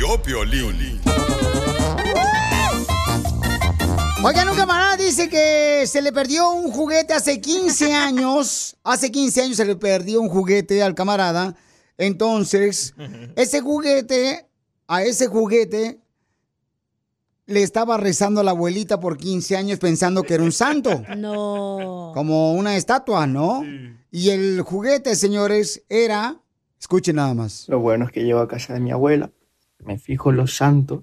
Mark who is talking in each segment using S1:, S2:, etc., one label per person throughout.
S1: Vio Piolín.
S2: Oigan, un camarada dice que se le perdió un juguete hace 15 años. Hace 15 años se le perdió un juguete al camarada. Entonces, ese juguete, a ese juguete, le estaba rezando a la abuelita por 15 años pensando que era un santo.
S3: No.
S2: Como una estatua, ¿no? Y el juguete, señores, era... Escuchen nada más.
S4: Lo bueno es que llego a casa de mi abuela, me fijo en los santos,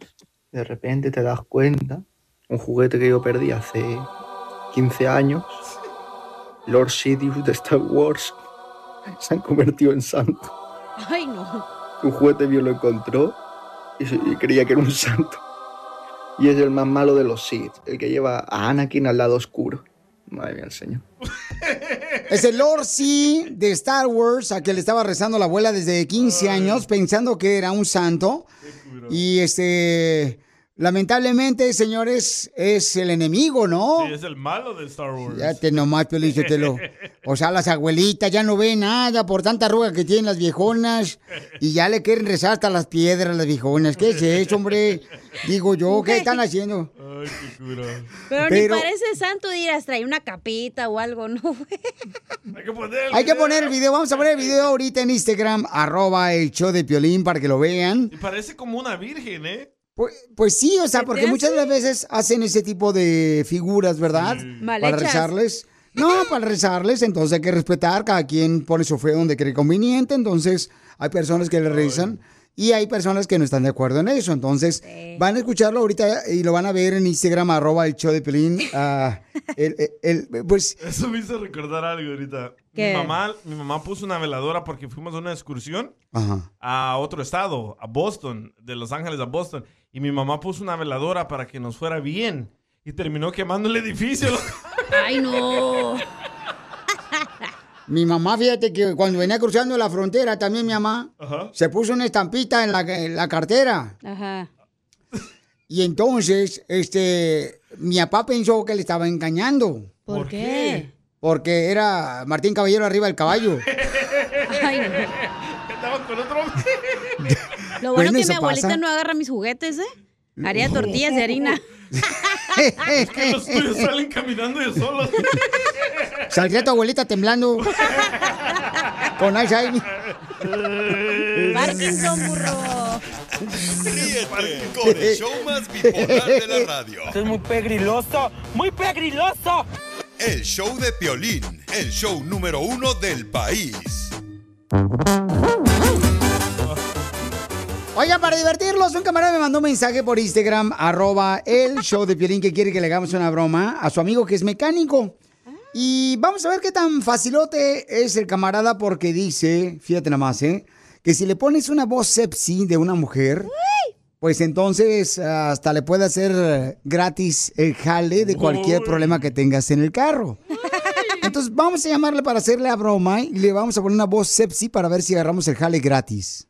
S4: de repente te das cuenta, un juguete que yo perdí hace 15 años, Lord Sidious de Star Wars, se han convertido en santo.
S3: Ay, no.
S4: Un juguete mío lo encontró y, creía que era un santo. Y es el más malo de los Sith, el que lleva a Anakin al lado oscuro. Madre mía, el señor.
S2: Es el C de Star Wars, a que le estaba rezando la abuela desde 15 años, pensando que era un santo. Y este, lamentablemente, señores, es el enemigo, ¿no?
S5: Sí, es el malo de Star Wars.
S2: Ya te nomás, Pelícetelo. O sea, las abuelitas ya no ven nada por tanta arruga que tienen las viejonas y ya le quieren rezar hasta las piedras a las viejonas. ¿Qué es eso, hombre? Digo yo, ¿qué están haciendo?
S5: Ay, qué cura.
S3: Pero,
S2: Pero-
S3: ni parece santo dirás, trae una capita o algo, ¿no?
S5: Hay que poner
S2: Hay que poner el video, vamos a poner el video ahorita en Instagram, arroba el show de Piolín para que lo vean.
S5: Y parece como una virgen, ¿eh?
S2: Pues, pues sí, o sea,
S5: ¿Se te
S2: porque muchas de las veces hacen ese tipo de figuras, ¿verdad?
S3: Mal
S2: Para
S3: hechas.
S2: rezarles. No, para rezarles, entonces hay que respetar, cada quien pone su fe donde cree conveniente, entonces hay personas que le rezan y hay personas que no están de acuerdo en eso, entonces van a escucharlo ahorita y lo van a ver en Instagram, arroba el show de Pelín. ah, el- el- el- pues
S5: Eso me hizo recordar algo ahorita.
S2: ¿Qué?
S5: Mi mamá, mi mamá puso una veladora porque fuimos a una excursión
S2: Ajá.
S5: a otro estado, a Boston, de Los Ángeles a Boston. Y mi mamá puso una veladora para que nos fuera bien. Y terminó quemando el edificio.
S3: Ay, no.
S2: Mi mamá, fíjate que cuando venía cruzando la frontera, también mi mamá,
S5: Ajá.
S2: se puso una estampita en la, en la cartera.
S3: Ajá.
S2: Y entonces, este, mi papá pensó que le estaba engañando.
S3: ¿Por, ¿Por qué?
S2: Porque era Martín Caballero arriba del caballo.
S3: Ay, no.
S5: Estaba con otro.
S3: Lo bueno
S2: Bueno,
S3: que mi abuelita
S2: pasa.
S3: no agarra mis juguetes, ¿eh? Haría tortillas de harina.
S5: Es que los tuyos salen caminando de solos.
S2: Saldría tu abuelita temblando. Con Alzheimer.
S3: Parkinson, burro.
S1: Ríete con el show más bipolar de la radio.
S6: Esto es muy pegriloso, muy pegriloso.
S1: El show de Piolín, el show número uno del país.
S2: Oiga, para divertirlos, un camarada me mandó un mensaje por Instagram, arroba el show de Piolín, que quiere que le hagamos una broma a su amigo que es mecánico. Y vamos a ver qué tan facilote es el camarada porque dice, fíjate nada más, ¿eh? Que si le pones una voz sepsi de una mujer, pues entonces hasta le puede hacer gratis el jale de cualquier problema que tengas en el carro. Entonces vamos a llamarle para hacerle la broma y le vamos a poner una voz sepsi para ver si agarramos el jale gratis.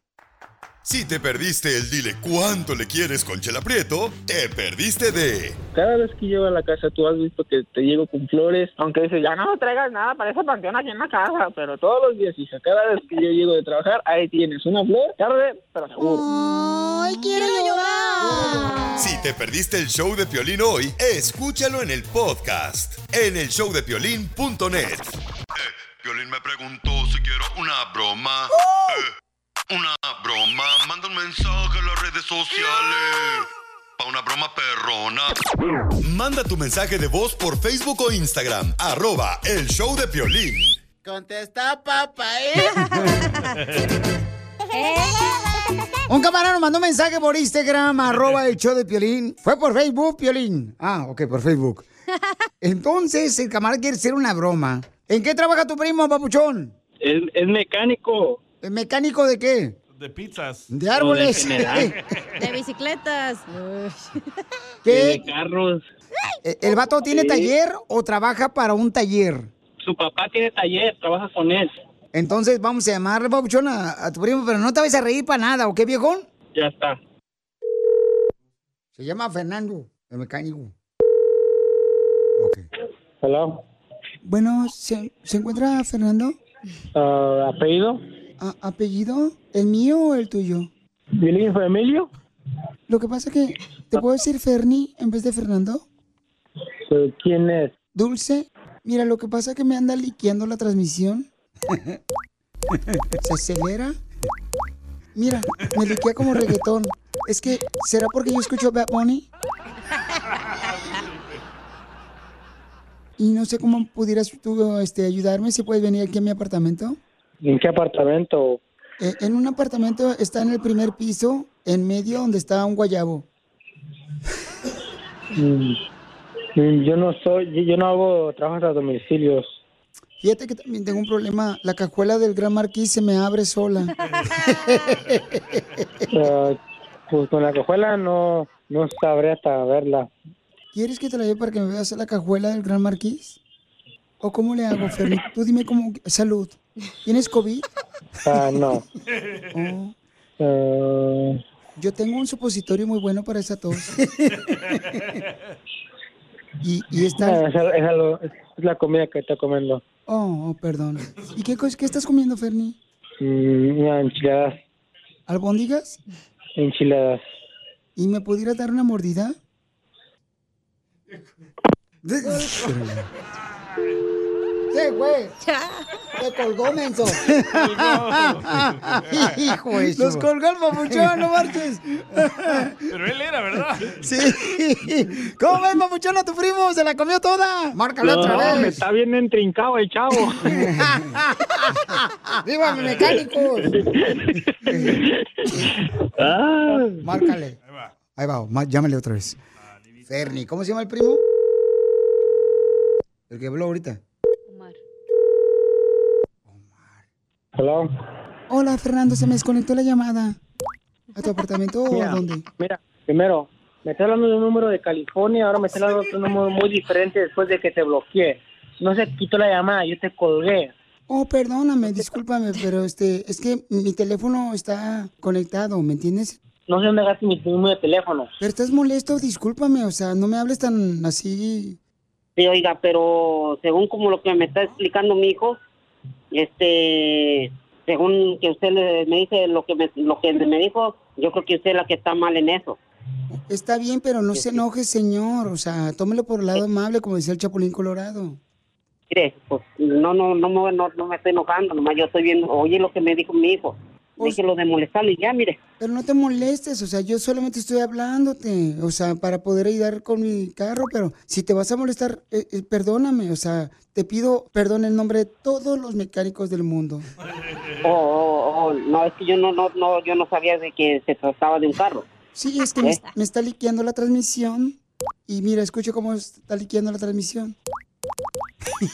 S1: Si te perdiste el dile cuánto le quieres con Chela Prieto, te perdiste de
S7: Cada vez que llego a la casa, tú has visto que te llego con flores, aunque dices, ya no me traigas nada para ese panteón aquí en la casa, pero todos los días, hija, cada vez que yo llego de trabajar, ahí tienes una flor, tarde, pero seguro.
S3: ¡Ay, quiero llorar!
S1: Si te perdiste el show de Piolín hoy, escúchalo en el podcast, en el showdepiolín.net. Piolín me preguntó si quiero una broma. Eh, una broma. Manda un mensaje a las redes sociales. Pa' una broma perrona. Manda tu mensaje de voz por Facebook o Instagram. Arroba el show de Piolín.
S8: Contesta, papá, ¿eh?
S2: Un camarada nos mandó un mensaje por Instagram, arroba el show de Piolín. ¿Fue por Facebook, Piolín? Ah, ok, por Facebook. Entonces, el camarada quiere hacer una broma. ¿En qué trabaja tu primo, papuchón?
S7: Es, es mecánico.
S2: ¿El mecánico de qué?
S5: De pizzas.
S2: De árboles.
S7: O de
S3: bicicletas.
S2: ¿Qué?
S7: De carros.
S2: ¿E- ¿El vato tiene
S7: Sí.
S2: taller o trabaja para un taller?
S7: Su papá tiene taller, trabaja con él.
S2: Entonces vamos a llamarle, papuchón, a, a tu primo, pero no te vayas a reír para nada, ¿ok, viejón?
S7: Ya está.
S2: Se llama Fernando, el mecánico.
S7: Hello.
S2: Bueno, ¿se, se encuentra Fernando?
S7: Ah, ¿Apellido?
S2: A- ¿Apellido? ¿El mío o el tuyo?
S7: ¿Violín Emilio?
S2: Lo que pasa que, ¿te puedo decir Ferni en vez de Fernando?
S7: Eh, ¿Quién es?
S2: Dulce, mira, lo que pasa que me anda liqueando la transmisión. Se acelera. Mira, me liquea como reggaetón. Es que, ¿será porque yo escucho Bad Bunny? Y no sé cómo pudieras tú este, ayudarme, si puedes venir aquí a mi apartamento.
S7: ¿En qué apartamento?
S2: Eh, en un apartamento está en el primer piso, en medio donde está un guayabo.
S7: Mm, mm, Yo no soy, yo- no hago trabajos a domicilios.
S2: Fíjate que también tengo un problema. La cajuela del Gran Marquís se me abre sola.
S7: Pues con la cajuela no, no sabré hasta verla.
S2: ¿Quieres que te la lleve para que me veas la cajuela del Gran Marquís? ¿O cómo le hago, Ferni? Tú dime cómo... Salud. ¿Tienes COVID?
S7: Ah, no.
S2: Oh,
S7: Ah,
S2: yo tengo un supositorio muy bueno para esa tos. y, y
S7: ah,
S2: está...
S7: es, es algo- es la comida que estoy comiendo.
S2: Oh, oh, perdón. ¿Y qué, qué estás comiendo, Ferni?
S7: Mm, enchiladas,
S2: ¿Albóndigas?
S7: enchiladas.
S2: ¿Y me pudieras dar una mordida? Sí, güey. Te colgó, menso. Hijo de su- Nos colgó el papuchón, no marches.
S5: Pero él era, ¿verdad?
S2: Sí. ¿Cómo ves, papuchón, a tu primo? Se la comió toda. Márcala
S7: No,
S2: otra
S7: me
S2: vez.
S7: está bien entrincado el chavo.
S2: ¡Viva mi mecánico!
S7: Ah.
S2: Márcale. Ahí va, ma- llámale otra vez. Ferni, ¿cómo se llama el primo? El que habló ahorita.
S7: Hello.
S2: Hola, Fernando, se me desconectó la llamada. ¿A tu apartamento o a dónde?
S7: Mira, primero, me está hablando de un número de California, ahora me está hablando de otro número muy diferente después de que te bloqueé. No se quitó la llamada, yo te colgué.
S2: Oh, perdóname, discúlpame, pero este, es que mi teléfono está conectado, ¿me entiendes?
S7: No sé dónde agarraste mi número de teléfono.
S2: Pero estás molesto, discúlpame, o sea, no me hables tan así.
S9: Sí, oiga, pero según como lo que me está explicando mi hijo, este, según que usted le- me dice lo que me, lo que me dijo, yo creo que usted es la que está mal en eso.
S2: Está bien, pero no se enoje, señor, o sea, tómelo por el lado amable, como decía el Chapulín Colorado.
S9: Mire, pues no, no, no, me- no, no me estoy enojando, nomás yo estoy viendo, oye lo que me dijo mi hijo. Déjelo de molestarle y ya, mire.
S2: Pero no te molestes, o sea, yo solamente estoy hablándote, o sea, para poder ayudar con mi carro, pero si te vas a molestar, eh, eh, perdóname, o sea, te pido perdón en nombre de todos los mecánicos del mundo.
S9: Oh, oh, oh, no, es que yo no, no, no, yo no sabía de que se trataba de un carro.
S2: Sí, es que me,
S9: ¿Eh?
S2: me está liqueando la transmisión y mira, escucho cómo está liqueando la transmisión.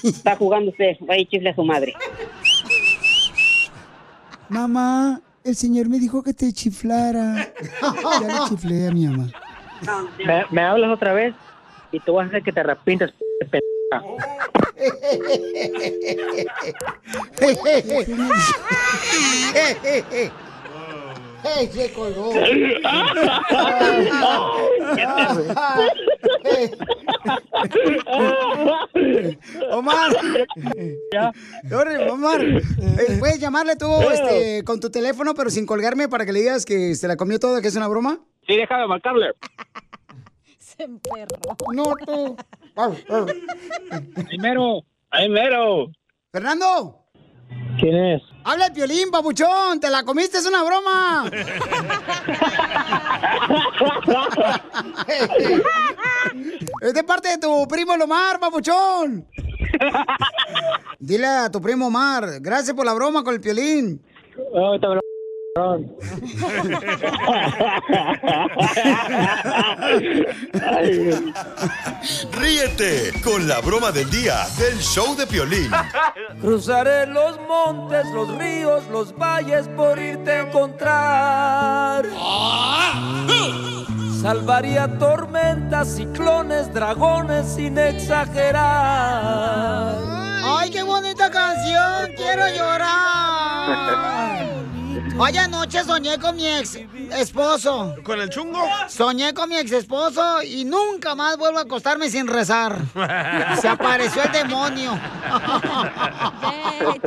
S9: Está jugando usted, y chifle a su madre.
S2: Mamá, el señor me dijo que te chiflara. Ya le chiflé a mi mamá.
S7: Me, me hablas otra vez y te voy a hacer que te arrepientas, p-.
S2: ¡Ey, se colgó! Omar. Órale, Omar. Eh, Puedes llamarle tú este, con tu teléfono, pero sin colgarme para que le digas que se la comió toda, que es una broma.
S7: Sí, déjame marcarle.
S3: Se emperró.
S2: No, tú.
S7: Primero, ahí mero.
S2: Fernando.
S7: ¿Quién es?
S2: Habla el Piolín, papuchón. Te la comiste, es una broma. es de parte de tu primo Lomar, papuchón. Dile a tu primo Omar, gracias por la broma con el Piolín.
S7: No, te
S1: Ríete con la broma del día del show de Piolín.
S6: Cruzaré los montes, los ríos, los valles por irte a encontrar. Salvaría tormentas, ciclones, dragones sin exagerar.
S2: ¡Ay, qué bonita canción! ¡Quiero llorar! Hoy anoche soñé con mi ex esposo.
S5: ¿Con el chungo?
S2: Soñé con mi ex esposo y nunca más vuelvo a acostarme sin rezar. Se apareció el demonio.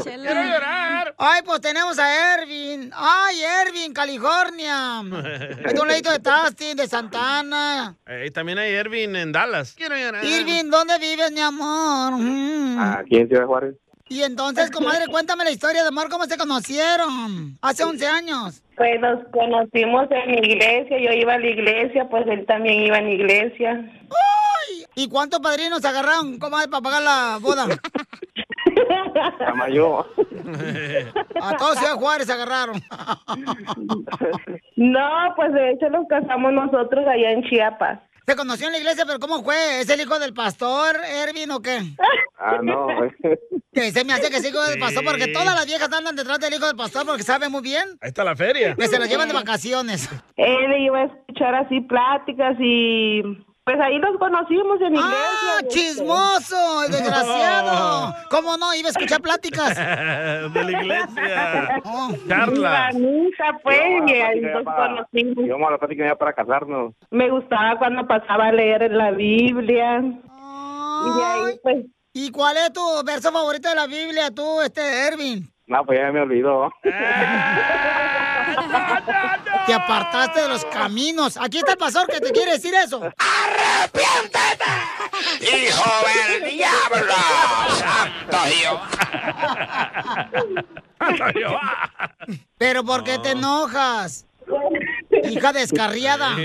S5: Quiero llorar.
S2: Ay, pues tenemos a Ervin. Ay, Ervin, California. Es un ladito de Tastin, de Santana.
S5: Eh, también hay Ervin en Dallas. Quiero llorar.
S2: Irvin, ¿dónde vives, mi amor? Mm.
S10: Aquí en Ciudad Juárez.
S2: Y entonces, comadre, cuéntame la historia de amor, ¿cómo se conocieron? Hace 11 años.
S11: Pues nos conocimos en mi iglesia, yo iba a la iglesia, pues él también iba a la iglesia.
S2: ¡Ay! ¿Y cuántos padrinos agarraron, comadre, para pagar la boda?
S10: La mayor.
S2: A todos Ciudad Juárez agarraron.
S11: No, pues de hecho nos casamos nosotros allá en Chiapas.
S2: Se conoció en la iglesia, pero ¿cómo fue? ¿Es el hijo del pastor, Ervin, o qué?
S10: Ah, no.
S2: Que se me hace que es hijo del pastor, porque todas las viejas andan detrás del hijo del pastor porque sabe muy bien.
S5: Ahí está la feria.
S2: Que se los llevan de vacaciones.
S11: Él iba a escuchar así pláticas y pues ahí nos conocimos en la iglesia.
S2: ¡Ah, chismoso! ¡Desgraciado! ¿Cómo no? Iba a escuchar pláticas.
S5: de la iglesia.
S11: Carla. pues, y ahí nos conocimos.
S10: Íbamos a la plática ya para casarnos.
S11: Me gustaba cuando pasaba a leer la Biblia. Y ahí, pues,
S2: ¿Y cuál es tu verso favorito de la Biblia, tú, este, Ervin?
S10: No, pues ya me olvidó.
S2: Te apartaste de los caminos. Aquí está el pastor que te quiere decir eso.
S8: ¡Arrepiéntete! ¡Hijo del diablo! ¡Santo Dios!
S2: Pero ¿por qué te enojas? Hija descarriada.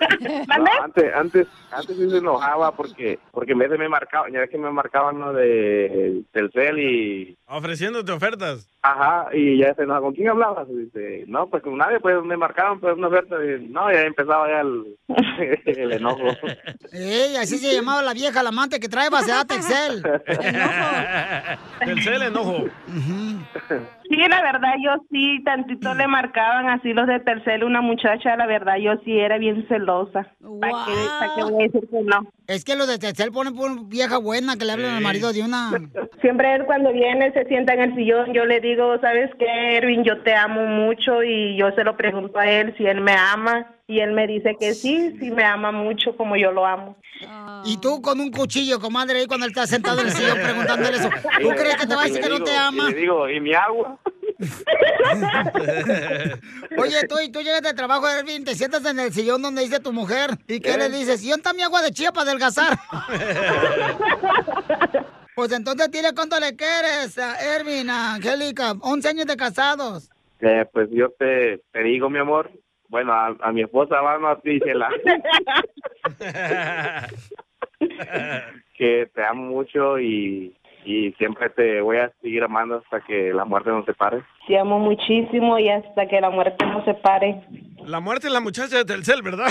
S10: No, antes, antes, antes sí se enojaba porque, porque en vez de me marcaban, ya ves que me marcaban lo de Telcel y,
S5: Ofreciéndote ofertas.
S10: ajá, y ya se enojaba, ¿con quién hablabas? Y dice, no, pues con nadie, pues me marcaban pues una oferta, y no, ya empezaba ya el, el enojo.
S2: Ey, así se llamaba la vieja, la amante que trae base a Texel.
S5: Telcel enojo.
S11: Sí, la verdad, yo sí, tantito le marcaban así los de Tercel, una muchacha, la verdad, yo sí era bien celosa. ¿Para qué, pa' qué voy a decir que no?
S2: Es que los de Texel ponen por vieja buena que le hablan al marido de una.
S11: Siempre él cuando viene se sienta en el sillón, yo le digo, ¿sabes qué, Erwin? Yo te amo mucho y yo se lo pregunto a él si él me ama y él me dice que sí, sí me ama mucho como yo lo amo.
S2: Y tú con un cuchillo, comadre, ahí cuando él está sentado en el sillón preguntándole eso. ¿Tú crees que te va a decir que no te ama?
S10: Y le digo, ¿y mi agua?
S2: Oye, tú, y tú llegas de trabajo, Ervin, te sientas en el sillón donde dice tu mujer. ¿Y qué
S10: ¿Eh?
S2: le dices? ¿Y dónde está mi agua de chía para adelgazar? pues entonces dile cuánto le quieres a Ervin, a Angélica. 11 años de casados.
S10: Eh, pues yo te, te digo, mi amor, bueno, a, a mi esposa, vamos a ti, Chela, que te amo mucho y, y siempre te voy a seguir amando hasta que la muerte nos separe.
S11: Te amo muchísimo y hasta que la muerte nos separe.
S5: La muerte es la muchacha de Telcel, ¿verdad?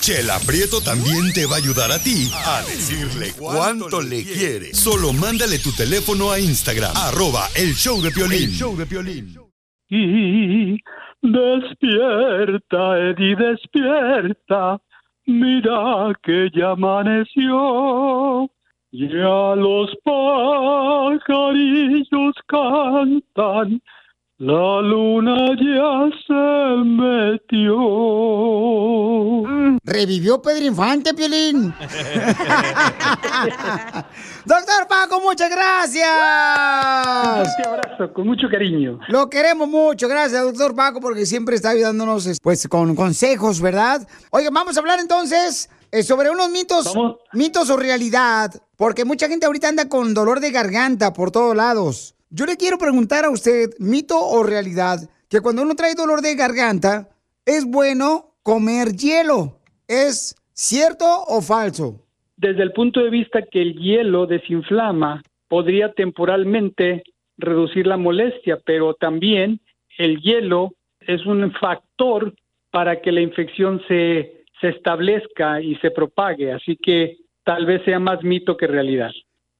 S1: Chela Prieto también te va a ayudar a ti a decirle cuánto le quiere. Solo mándale tu teléfono a Instagram, arroba el show de Piolín.
S12: El
S1: show de Piolín.
S12: Y despierta, Eddie, despierta. Mira que ya amaneció. Ya los pajarillos cantan. La luna ya se metió.
S2: Revivió Pedro Infante, Piolín. Doctor Paco, muchas gracias.
S12: Un abrazo, con mucho cariño.
S2: Lo queremos mucho, gracias, doctor Paco, porque siempre está ayudándonos pues con consejos, ¿verdad? Oigan, vamos a hablar entonces Eh, sobre unos mitos, mitos o realidad, porque mucha gente ahorita anda con dolor de garganta por todos lados. Yo le quiero preguntar a usted, mito o realidad, que cuando uno trae dolor de garganta, es bueno comer hielo. ¿Es cierto o falso?
S12: Desde el punto de vista que el hielo desinflama, podría temporalmente reducir la molestia, pero también el hielo es un factor para que la infección se, se establezca y se propague, así que tal vez sea más mito que realidad.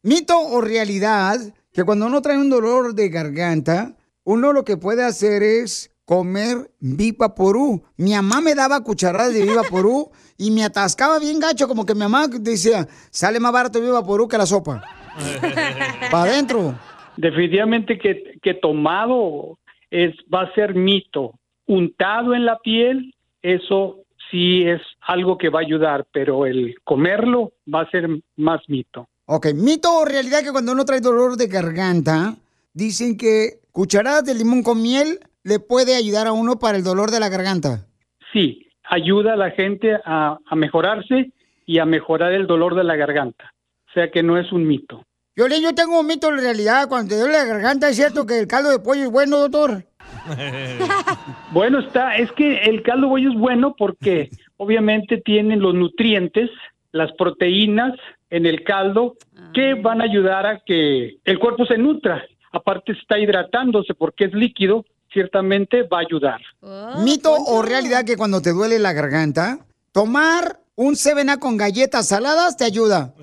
S2: Mito o realidad, que cuando uno trae un dolor de garganta, uno lo que puede hacer es comer Viva Porú. Mi mamá me daba cucharadas de Viva Porú y me atascaba bien gacho, como que mi mamá decía, sale más barato Viva Porú que la sopa. Para adentro.
S12: Definitivamente que, que tomado es, va a ser mito. Untado en la piel, eso sí es algo que va a ayudar, pero el comerlo va a ser más mito.
S2: Ok, mito o realidad que cuando uno trae dolor de garganta, dicen que cucharadas de limón con miel le puede ayudar a uno para el dolor de la garganta.
S12: Sí, ayuda a la gente a, a mejorarse y a mejorar el dolor de la garganta. O sea que no es un mito.
S2: Yo, yo tengo un mito en realidad. Cuando te duele la garganta, ¿es cierto que el caldo de pollo es bueno, doctor?
S12: Bueno, está, es que el caldo de pollo es bueno porque obviamente tienen los nutrientes, las proteínas en el caldo que van a ayudar a que el cuerpo se nutra. Aparte está hidratándose porque es líquido, ciertamente va a ayudar.
S2: ¿Mito o realidad que cuando te duele la garganta, tomar un Sevena con galletas saladas te ayuda?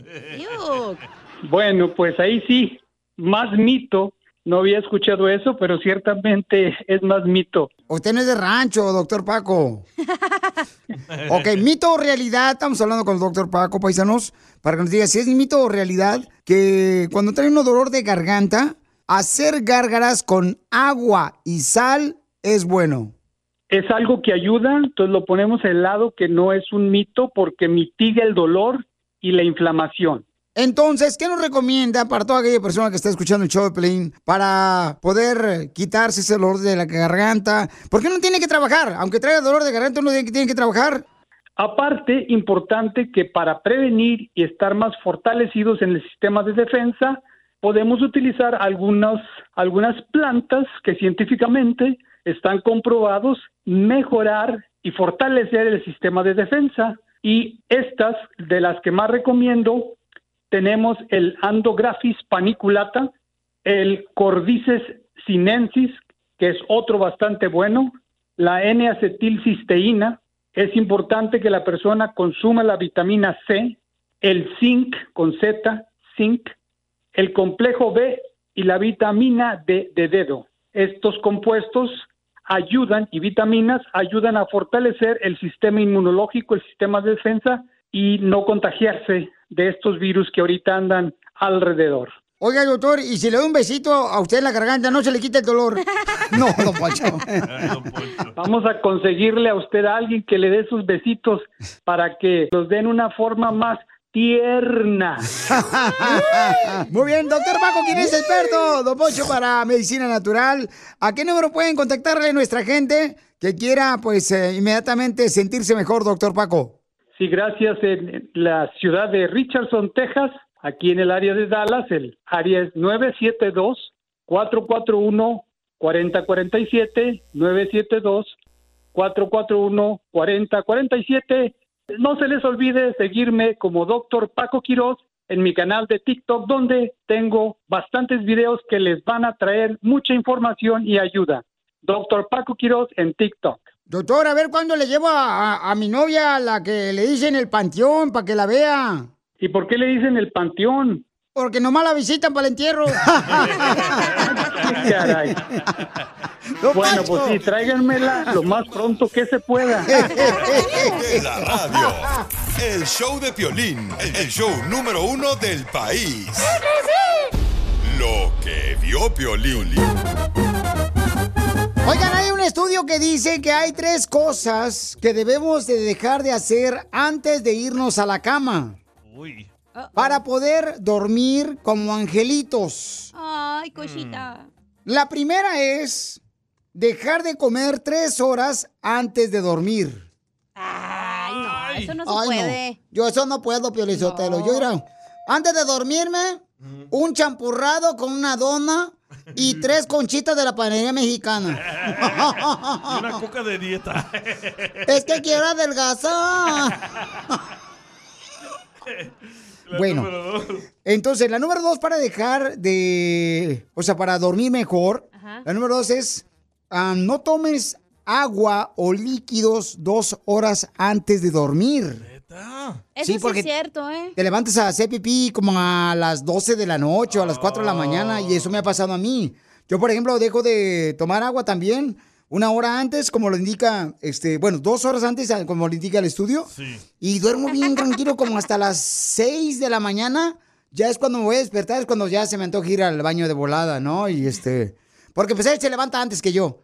S12: Bueno, pues ahí sí, más mito. No había escuchado eso, pero ciertamente es más mito.
S2: Usted no es de rancho, doctor Paco. ok, mito o realidad, estamos hablando con el doctor Paco, paisanos, para que nos diga si es mito o realidad que cuando trae un dolor de garganta, hacer gárgaras con agua y sal es bueno.
S12: Es algo que ayuda, entonces lo ponemos al lado que no es un mito porque mitiga el dolor y la inflamación.
S2: Entonces, ¿qué nos recomienda para toda aquella persona que está escuchando el show de Pelín para poder quitarse ese dolor de la garganta? ¿Por qué no tiene que trabajar? Aunque traiga dolor de garganta, uno tiene que, trabajar.
S12: Aparte, importante que para prevenir y estar más fortalecidos en el sistema de defensa, podemos utilizar algunas, algunas plantas que científicamente están comprobados mejorar y fortalecer el sistema de defensa. Y estas, de las que más recomiendo, tenemos el Andographis paniculata, el Cordyceps sinensis, que es otro bastante bueno, la N-acetilcisteína, es importante que la persona consuma la vitamina C, el zinc con Z, zinc, el complejo B y la vitamina D de dedo. Estos compuestos ayudan y vitaminas ayudan a fortalecer el sistema inmunológico, el sistema de defensa y no contagiarse de estos virus que ahorita andan alrededor.
S2: Oiga, doctor, y si le doy un besito a usted en la garganta, ¿no se le quita el dolor? no, don Poncho.
S12: Vamos a conseguirle a usted a alguien que le dé sus besitos para que los den una forma más tierna.
S2: Muy bien, doctor Paco, ¿quién es experto? Don Poncho para medicina natural. ¿A qué número pueden contactarle nuestra gente que quiera, pues, eh, inmediatamente sentirse mejor, doctor Paco?
S12: Sí, gracias. En la ciudad de Richardson, Texas, aquí en el área de Dallas, el área es 972-441-4047, 972-441-4047. No se les olvide seguirme como Doctor Paco Quiroz en mi canal de TikTok, donde tengo bastantes videos que les van a traer mucha información y ayuda. Doctor Paco Quiroz en TikTok.
S2: Doctor, a ver cuándo le llevo a, a- a mi novia la que le dicen el panteón para que la vea.
S12: ¿Y por qué le dicen el panteón?
S2: Porque nomás la visitan para el entierro.
S12: Caray. Bueno, pues sí, tráiganmela lo más pronto que se pueda.
S1: La radio. El show de Piolín, el show número uno del país. Lo que vio Piolín.
S2: Oigan, hay un estudio que dice que hay tres cosas que debemos de dejar de hacer antes de irnos a la cama. Para poder dormir como angelitos.
S3: Ay, cosita.
S2: La primera es dejar de comer tres horas antes de dormir.
S3: Ay, no. eso no se
S2: Ay,
S3: puede.
S2: Yo eso no puedo, Piolizotelo. Yo, mira, antes de dormirme, un champurrado con una dona y tres conchitas de la panadería mexicana.
S5: Y una coca de dieta.
S2: es que quiero adelgazar.
S5: La
S2: Bueno.
S5: número dos.
S2: Entonces, la número dos para dejar de. O sea, para dormir mejor. La número dos es. ah, no tomes agua o líquidos dos horas antes de dormir.
S3: Eso
S2: Sí,
S3: sí,
S2: porque
S3: es cierto, ¿eh?
S2: Te levantas a hacer pipí como a las 12 de la noche o a las 4 de la mañana y eso me ha pasado a mí. Yo, por ejemplo, dejo de tomar agua también una hora antes, como lo indica, este, bueno, dos horas antes, como lo indica el estudio. Y duermo bien tranquilo como hasta las 6 de la mañana. Ya es cuando me voy a despertar, es cuando ya se me antoja ir al baño de volada, ¿no? Y este... Porque pues él se levanta antes que yo.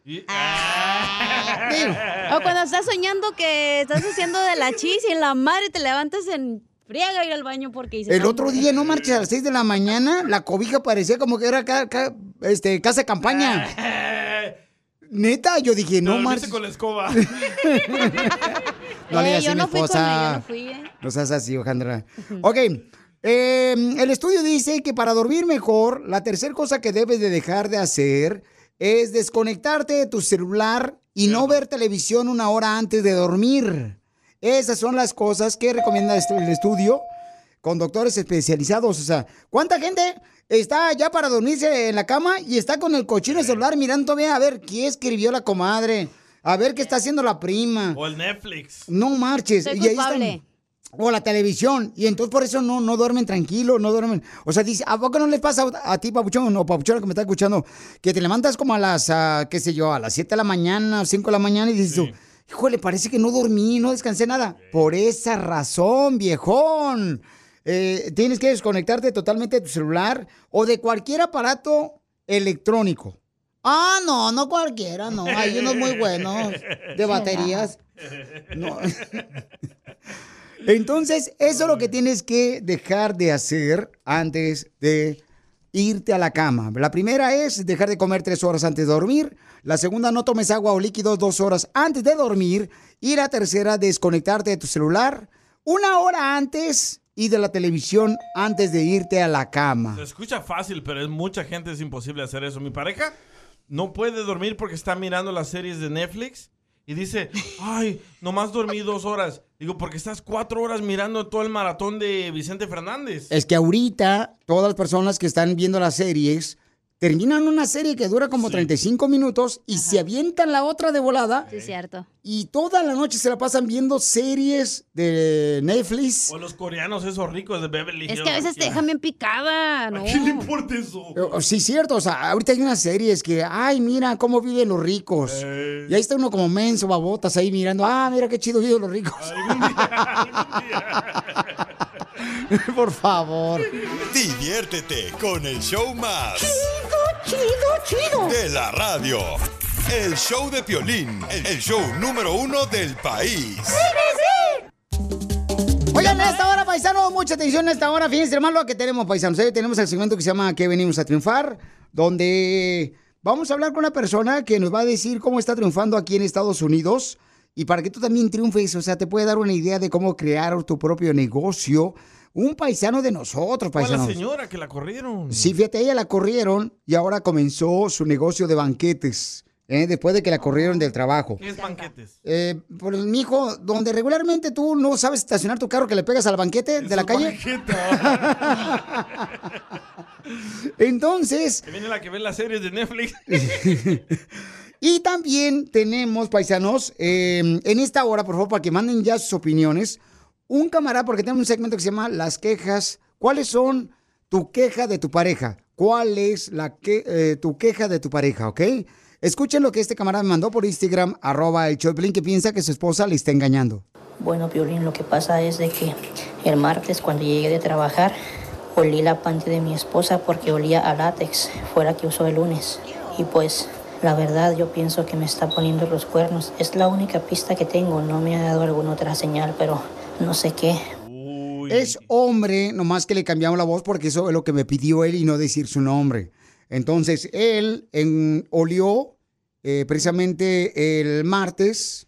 S3: O cuando estás soñando que estás haciendo de la chis y en la madre te levantas en friega ir al baño porque dices...
S2: El otro día, no marches a las 6 de la mañana, la cobija parecía como que era ca- ca- este, casa de campaña. Neta, yo dije, no marches.
S5: con la escoba.
S2: No le
S3: Eh, yo no fui con ella, yo no fui, ¿eh?
S2: No seas así, Ojandra. Ok. eh, el estudio dice que para dormir mejor, la tercera cosa que debes de dejar de hacer es desconectarte de tu celular y no ver televisión una hora antes de dormir. Esas son las cosas que recomienda el estudio con doctores especializados. O sea, ¿cuánta gente está ya para dormirse en la cama y está con el cochino celular mirando todavía a ver quién escribió la comadre? A ver qué está haciendo la prima.
S5: O el Netflix.
S2: No marches.
S3: Soy
S2: y ahí están. O la televisión. Y entonces por eso no, no duermen tranquilos, no duermen. O sea, dice, ¿a poco no les pasa a, ti, Papuchón, o Papuchón que me está escuchando, que te levantas como a las, ah, qué sé yo, a las 7 de la mañana, 5 de la mañana y dices tú, híjole, parece que no dormí, no descansé nada. Por esa razón, viejón. Eh, tienes que desconectarte totalmente de tu celular o de cualquier aparato electrónico. Ah, no, no cualquiera, no. Hay unos muy buenos de baterías. No. Entonces, eso es lo que tienes que dejar de hacer antes de irte a la cama. La primera es dejar de comer tres horas antes de dormir. La segunda, no tomes agua o líquidos dos horas antes de dormir. Y la tercera, desconectarte de tu celular una hora antes y de la televisión antes de irte a la cama.
S5: Se escucha fácil, pero es mucha gente es imposible hacer eso. Mi pareja no puede dormir porque está mirando las series de Netflix y dice, ay, nomás dormí dos horas. Digo, porque estás cuatro horas mirando todo el maratón de Vicente Fernández.
S2: Es que ahorita todas las personas que están viendo las series terminan una serie que dura como 35 minutos y se avientan la otra de volada
S3: Sí, es cierto.
S2: y toda la noche se la pasan viendo series de Netflix.
S5: O los coreanos, esos ricos de Beverly
S3: Es
S5: Hills.
S3: que a veces te dejan bien picada, ¿no?
S5: ¿A quién le importa eso?
S2: Eh, Sí, cierto. O sea, ahorita hay unas series que, ay, mira cómo viven los ricos. Y ahí está uno como menso, babotas ahí mirando, ah, mira qué chido viven los ricos. Por favor.
S1: Diviértete con el show más.
S8: Chido, chido.
S1: De la radio. El show de Piolín. El show número uno del país.
S2: Oigan, a esta hora, paisanos, mucha atención a esta hora. Fíjense, hermano, lo que tenemos, paisanos. Hoy tenemos el segmento que se llama Que venimos a triunfar, donde vamos a hablar con una persona que nos va a decir cómo está triunfando aquí en Estados Unidos y para que tú también triunfes, o sea, te puede dar una idea de cómo crear tu propio negocio. Un paisano de nosotros,
S5: Fue la señora que la corrieron.
S2: Sí, fíjate, ella la corrieron y ahora comenzó su negocio de banquetes, ¿eh? después de que la corrieron del trabajo.
S5: ¿Qué es banquetes?
S2: Eh, pues, mijo, donde regularmente tú no sabes estacionar tu carro que le pegas al banquete de la calle. Entonces,
S5: Que viene la que ve las series de Netflix.
S2: y también tenemos, paisanos, eh, en esta hora, por favor, para que manden ya sus opiniones, un camarada, porque tenemos un segmento que se llama Las quejas. ¿Cuáles son tu queja de tu pareja? ¿Cuál es la que, eh, tu queja de tu pareja, ok? Escuchen lo que este camarada me mandó por Instagram, arroba el Choplin, que piensa que su esposa le está engañando.
S13: Bueno, Piolín, lo que pasa es de que el martes cuando llegué de trabajar olí la panty de mi esposa porque olía a látex, fuera que usó el lunes. Y pues, la verdad yo pienso que me está poniendo los cuernos. Es la única pista que tengo, no me ha dado alguna otra señal, pero no sé qué.
S2: Es hombre, nomás que le cambiamos la voz porque eso es lo que me pidió él y no decir su nombre. Entonces, él en, olió eh, precisamente el martes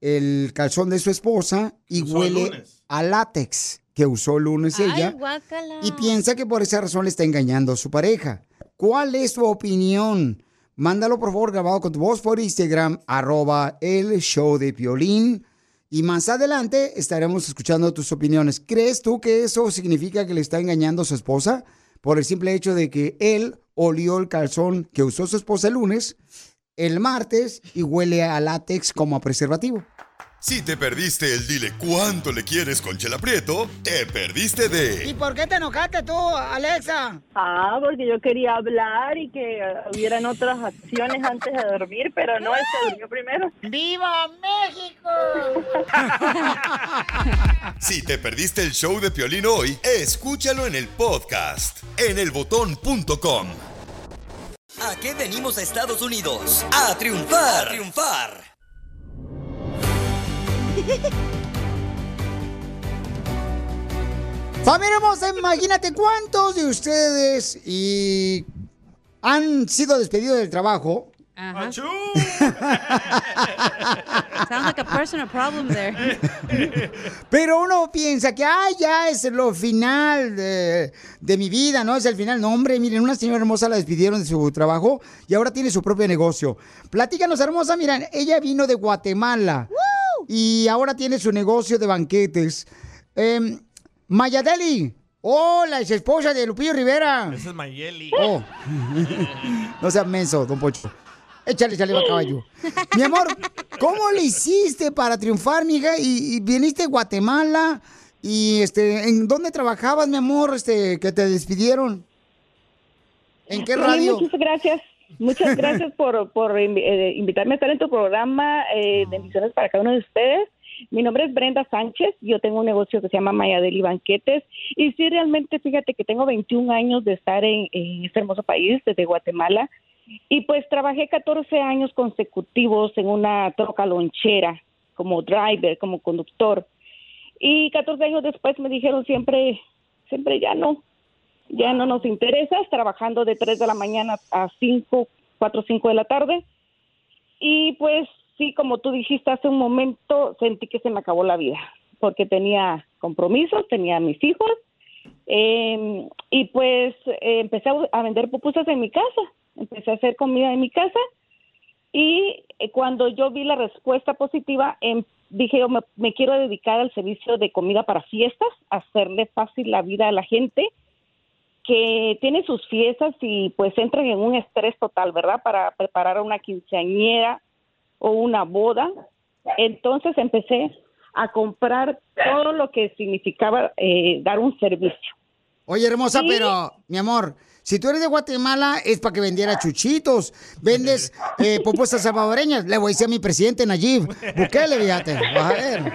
S2: el calzón de su esposa y
S5: Usó
S2: huele a látex que usó el lunes ella
S3: Ay, guácala.
S2: y piensa que por esa razón le está engañando a su pareja. ¿Cuál es tu opinión? Mándalo por favor grabado con tu voz por Instagram, arroba el show de Piolín. Y más adelante estaremos escuchando tus opiniones. ¿Crees tú que eso significa que le está engañando a su esposa? Por el simple hecho de que él olió el calzón que usó su esposa el lunes, el martes, y huele a látex como a preservativo.
S1: Si te perdiste el dile cuánto le quieres con Chela Prieto, te perdiste de
S2: por qué te enojaste tú, Alexa?
S14: Ah, porque yo quería hablar y que hubieran otras acciones antes de dormir, pero no, él se durmió primero.
S2: ¡Viva México!
S1: Si te perdiste el show de Piolín hoy, escúchalo en el podcast en elbotón.com.
S15: ¿A qué venimos a Estados Unidos? A triunfar. A triunfar.
S2: Familia hermosa, imagínate cuántos de ustedes y han sido despedidos del trabajo.
S3: Sounds like a personal problem there.
S2: Pero uno piensa que, ay, ya es lo final de, de mi vida, ¿no? Es el final. No, hombre, miren, una señora hermosa la despidieron de su trabajo y ahora tiene su propio negocio. Platícanos, hermosa, miren, ella vino de Guatemala y ahora tiene su negocio de banquetes. Eh, Mayadeli, hola, es esposa de Lupillo Rivera.
S5: Ese es Mayeli.
S2: Oh. no seas menso, don Pocho. Échale saliva a caballo. Mi amor, ¿cómo le hiciste para triunfar, mija? Y, y viniste de Guatemala. Y este, ¿en dónde trabajabas, mi amor? Este, que te despidieron. ¿En qué
S14: Sí,
S2: radio?
S14: muchas gracias. Muchas gracias por, por eh, invitarme a estar en tu programa. Eh, bendiciones para cada uno de ustedes. Mi nombre es Brenda Sánchez. Yo tengo un negocio que se llama Mayadeli Banquetes. Y sí, realmente, fíjate que tengo 21 años de estar en, en este hermoso país, desde Guatemala. Y pues trabajé 14 años consecutivos en una troca lonchera, como driver, como conductor. Y 14 años después me dijeron siempre, siempre ya no, ya no nos interesas, trabajando de 3 de la mañana a 5, 4, 5 de la tarde. Y pues sí, como tú dijiste hace un momento, sentí que se me acabó la vida, porque tenía compromisos, tenía mis hijos, eh, y pues empecé a, a vender pupusas en mi casa, empecé a hacer comida en mi casa, y eh, cuando yo vi la respuesta positiva, em, dije yo me, me quiero dedicar al servicio de comida para fiestas, hacerle fácil la vida a la gente que tiene sus fiestas y pues entran en un estrés total, ¿verdad? Para preparar una quinceañera o una boda. Entonces empecé a comprar todo lo que significaba eh, dar un servicio.
S2: Oye, hermosa,
S14: Sí.
S2: pero, mi amor, si tú eres de Guatemala es para que vendiera chuchitos. Vendes eh, pupusas salvadoreñas. Le voy a decir a mi presidente Nayib. Bukele, fíjate. Vas a ver.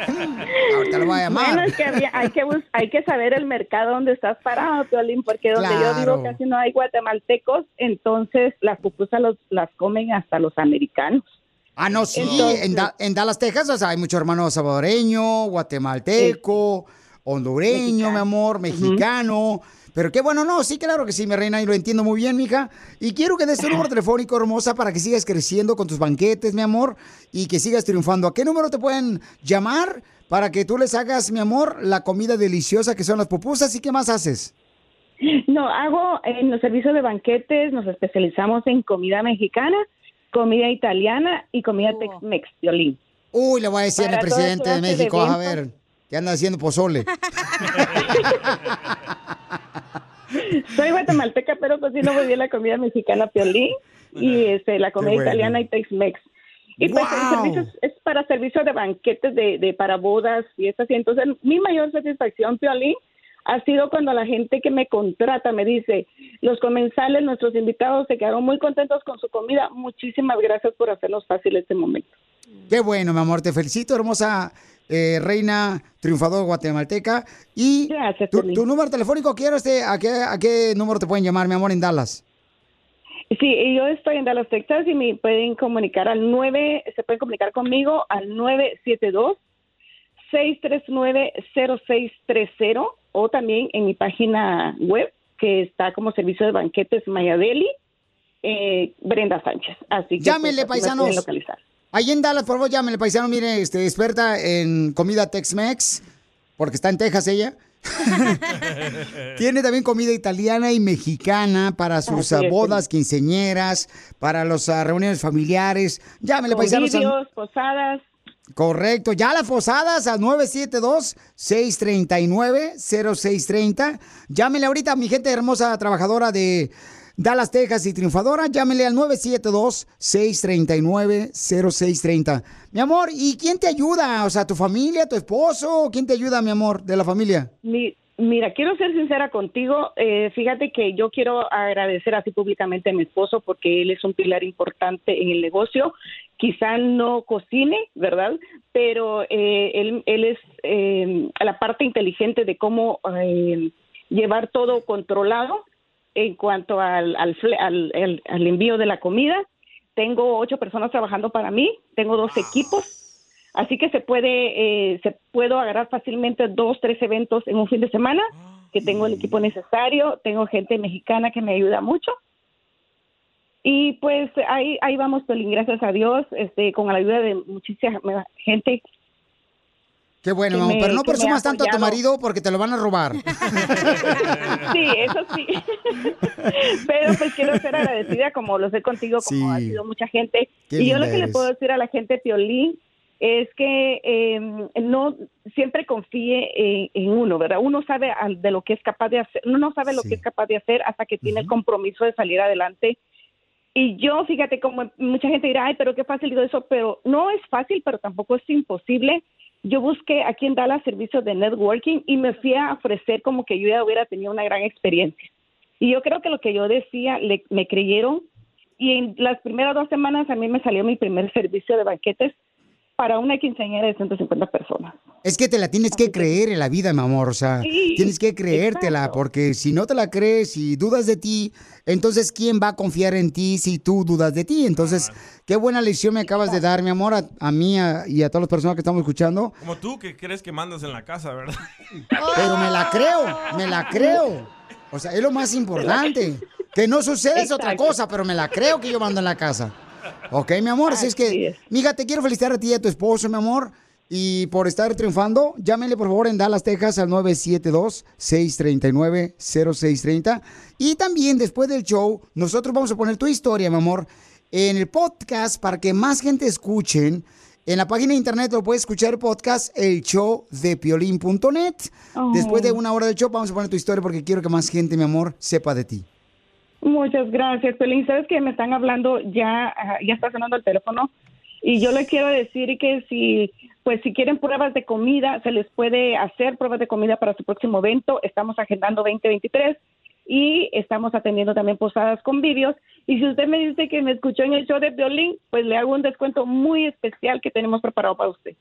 S2: Ahorita lo voy a llamar.
S14: Bueno, es que había- hay, que hay que saber el mercado donde estás parado, Piolín, porque donde yo
S2: Claro.
S14: vivo casi no hay guatemaltecos, entonces las pupusas los- las comen hasta los americanos.
S2: Ah, no, sí.
S14: Entonces-
S2: en, Da- en Dallas, Texas, o sea, hay muchos hermanos salvadoreño, guatemalteco, hondureño, mi amor, mexicano. Pero qué bueno, no, sí, claro que sí, mi reina, y lo entiendo muy bien, mija. Y quiero que des tu número telefónico, hermosa, para que sigas creciendo con tus banquetes, mi amor, y que sigas triunfando. ¿A qué número te pueden llamar para que tú les hagas, mi amor, la comida deliciosa que son las pupusas? ¿Y qué más haces?
S14: No, hago en los servicios de banquetes, nos especializamos en comida mexicana, comida italiana y comida Tex-Mex, Piolín.
S2: Uy, le voy a decir al presidente de México, a ver, que anda haciendo pozole.
S14: Soy guatemalteca, pero cocino muy bien la comida mexicana Piolín y este, la comida
S2: bueno.
S14: italiana y Tex-Mex. Y pues el es- es para servicio de banquetes, de, de para bodas, fiestas. Y entonces mi mayor satisfacción, Piolín, ha sido cuando la gente que me contrata me dice, los comensales, nuestros invitados se quedaron muy contentos con su comida. Muchísimas gracias por hacernos fácil este momento.
S2: Qué bueno, mi amor, te felicito, hermosa eh, reina triunfador guatemalteca. Y tu, tu número telefónico, quiero este, ¿a qué, ¿a qué número te pueden llamar, mi amor, en Dallas?
S14: Sí, yo estoy en Dallas, Texas y me pueden comunicar al 9, se pueden comunicar conmigo al 972-639-0630 o también en mi página web que está como servicio de banquetes Mayadeli, eh, Brenda Sánchez. Así que
S2: Llámenle,
S14: pues,
S2: paisanos.
S14: localizar.
S2: Ahí en Dallas, por favor, llámenle, paisano, mire, este, experta en comida Tex-Mex, porque está en Texas ella. Tiene también comida italiana y mexicana para sus ah, bodas, quinceñeras, para las ah, reuniones familiares. Llámenle, paisanos.
S14: Convivios, posadas.
S2: Correcto, ya las posadas al 972-639-0630. Llámenle ahorita a mi gente hermosa trabajadora de Dallas, Texas y triunfadora. Llámenle al 972-639-0630. Mi amor, ¿y quién te ayuda? O sea, ¿tu familia, tu esposo? ¿Quién te ayuda, mi amor, de la familia?
S14: Mi- mira, quiero ser sincera contigo. Eh, fíjate que yo quiero agradecer así públicamente a mi esposo porque él es un pilar importante en el negocio. Quizá no cocine, ¿verdad? Pero eh, él, él es eh, la parte inteligente de cómo eh, llevar todo controlado en cuanto al, al, envío de la comida. Tengo ocho personas trabajando para mí, tengo dos equipos, así que se puede, eh, se puedo agarrar fácilmente dos, tres eventos en un fin de semana, que tengo el equipo necesario, tengo gente mexicana que me ayuda mucho. Y pues ahí, ahí vamos, Pelín, gracias a Dios, este, con la ayuda de muchísima gente.
S2: Qué bueno,
S14: me-
S2: pero no presumas tanto a tu marido porque te lo van a robar.
S14: Sí, eso sí. Pero pues quiero ser agradecida como lo sé contigo, como ha sido mucha gente.
S2: Qué
S14: y yo lo que le puedo decir a la gente, Piolín, es que eh, no siempre confíe en, en uno, ¿verdad? Uno sabe al- de lo que es capaz de hacer, uno no sabe lo que es capaz de hacer hasta que tiene el compromiso de salir adelante. Y yo, fíjate, como mucha gente dirá, ay, pero qué fácil digo eso, pero no es fácil, pero tampoco es imposible. Yo busqué aquí en Dallas servicios de networking y me fui a ofrecer como que yo ya hubiera tenido una gran experiencia. Y yo creo que lo que yo decía, le- me creyeron. Y en las primeras dos semanas a mí me salió mi primer servicio de banquetes para una quinceañera de 150 personas.
S2: Es que te la tienes que creer en la vida, mi amor. O sea,
S14: Sí,
S2: tienes que creértela, porque si no te la crees y dudas de ti, entonces ¿quién va a confiar en ti si tú dudas de ti? Entonces, qué buena lección me acabas de dar, mi amor, a, a mí a- y a todas las personas que estamos escuchando.
S5: Como tú que crees que mandas en la casa, ¿verdad?
S2: Pero me la creo, me la creo. O sea, es lo más importante. Que no suceda es otra cosa, pero me la creo que yo mando en la casa. Ok, mi amor, así es que, mija, te quiero felicitar a ti y a tu esposo, mi amor, y por estar triunfando. Llámenle, por favor, en Dallas, Texas, al 972-639-0630. Y también, después del show, nosotros vamos a poner tu historia, mi amor, en el podcast para que más gente escuchen. En la página de internet lo puedes escuchar el podcast, el show de piolín.net.
S14: Oh.
S2: Después de una hora del show, vamos a poner tu historia porque quiero que más gente, mi amor, sepa de ti.
S14: Muchas gracias, Pelín. Sabes que me están hablando, ya, ah, ya está sonando el teléfono. Y yo les quiero decir que si, pues si quieren pruebas de comida, se les puede hacer pruebas de comida para su próximo evento. Estamos agendando 2023 y estamos atendiendo también posadas con vídeos. Y si usted me dice que me escuchó en el show de violín, pues le hago un descuento muy especial que tenemos preparado para usted.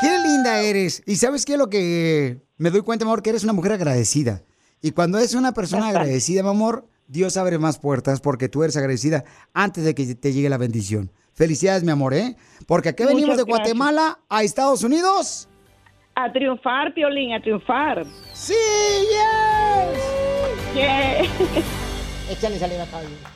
S2: Qué linda eres. Y sabes qué lo que me doy cuenta, amor, que eres una mujer agradecida. Y cuando es una persona agradecida, mi amor, Dios abre más puertas porque tú eres agradecida antes de que te llegue la bendición. Felicidades, mi amor, ¿eh? Porque aquí venimos de Guatemala a Estados Unidos.
S14: A triunfar, Piolín, a triunfar.
S2: ¡Sí,
S14: yes!
S2: Échale salida, Pablo.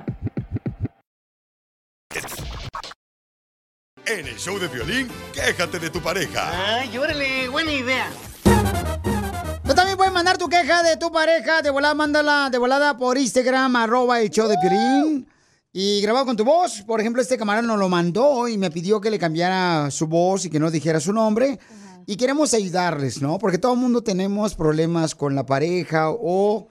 S1: En el show de violín, quéjate de tu pareja.
S8: Ay, órale, buena idea.
S2: Tú también puedes mandar tu queja de tu pareja. De volada, mándala de volada por Instagram, arroba el show de Piolín. Y grabado con tu voz. Por ejemplo, este camarada nos lo mandó y me pidió que le cambiara su voz y que no dijera su nombre. Y queremos ayudarles, ¿no? Porque todo el mundo tenemos problemas con la pareja o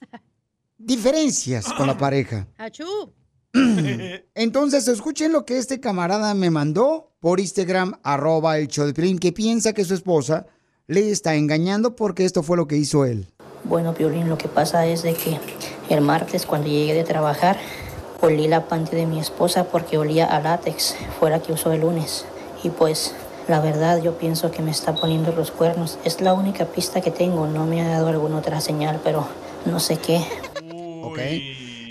S2: diferencias con la pareja.
S3: ¡Achú!
S2: Entonces, escuchen lo que este camarada me mandó por Instagram, arroba el show de Piolín, que piensa que su esposa le está engañando porque esto fue lo que hizo él.
S13: Bueno, Piolín, lo que pasa es de que el martes cuando llegué de trabajar olí la panty de mi esposa porque olía a látex, fuera que usó el lunes. Y pues, la verdad yo pienso que me está poniendo los cuernos. Es la única pista que tengo, no me ha dado alguna otra señal, pero no sé qué.
S2: Ok.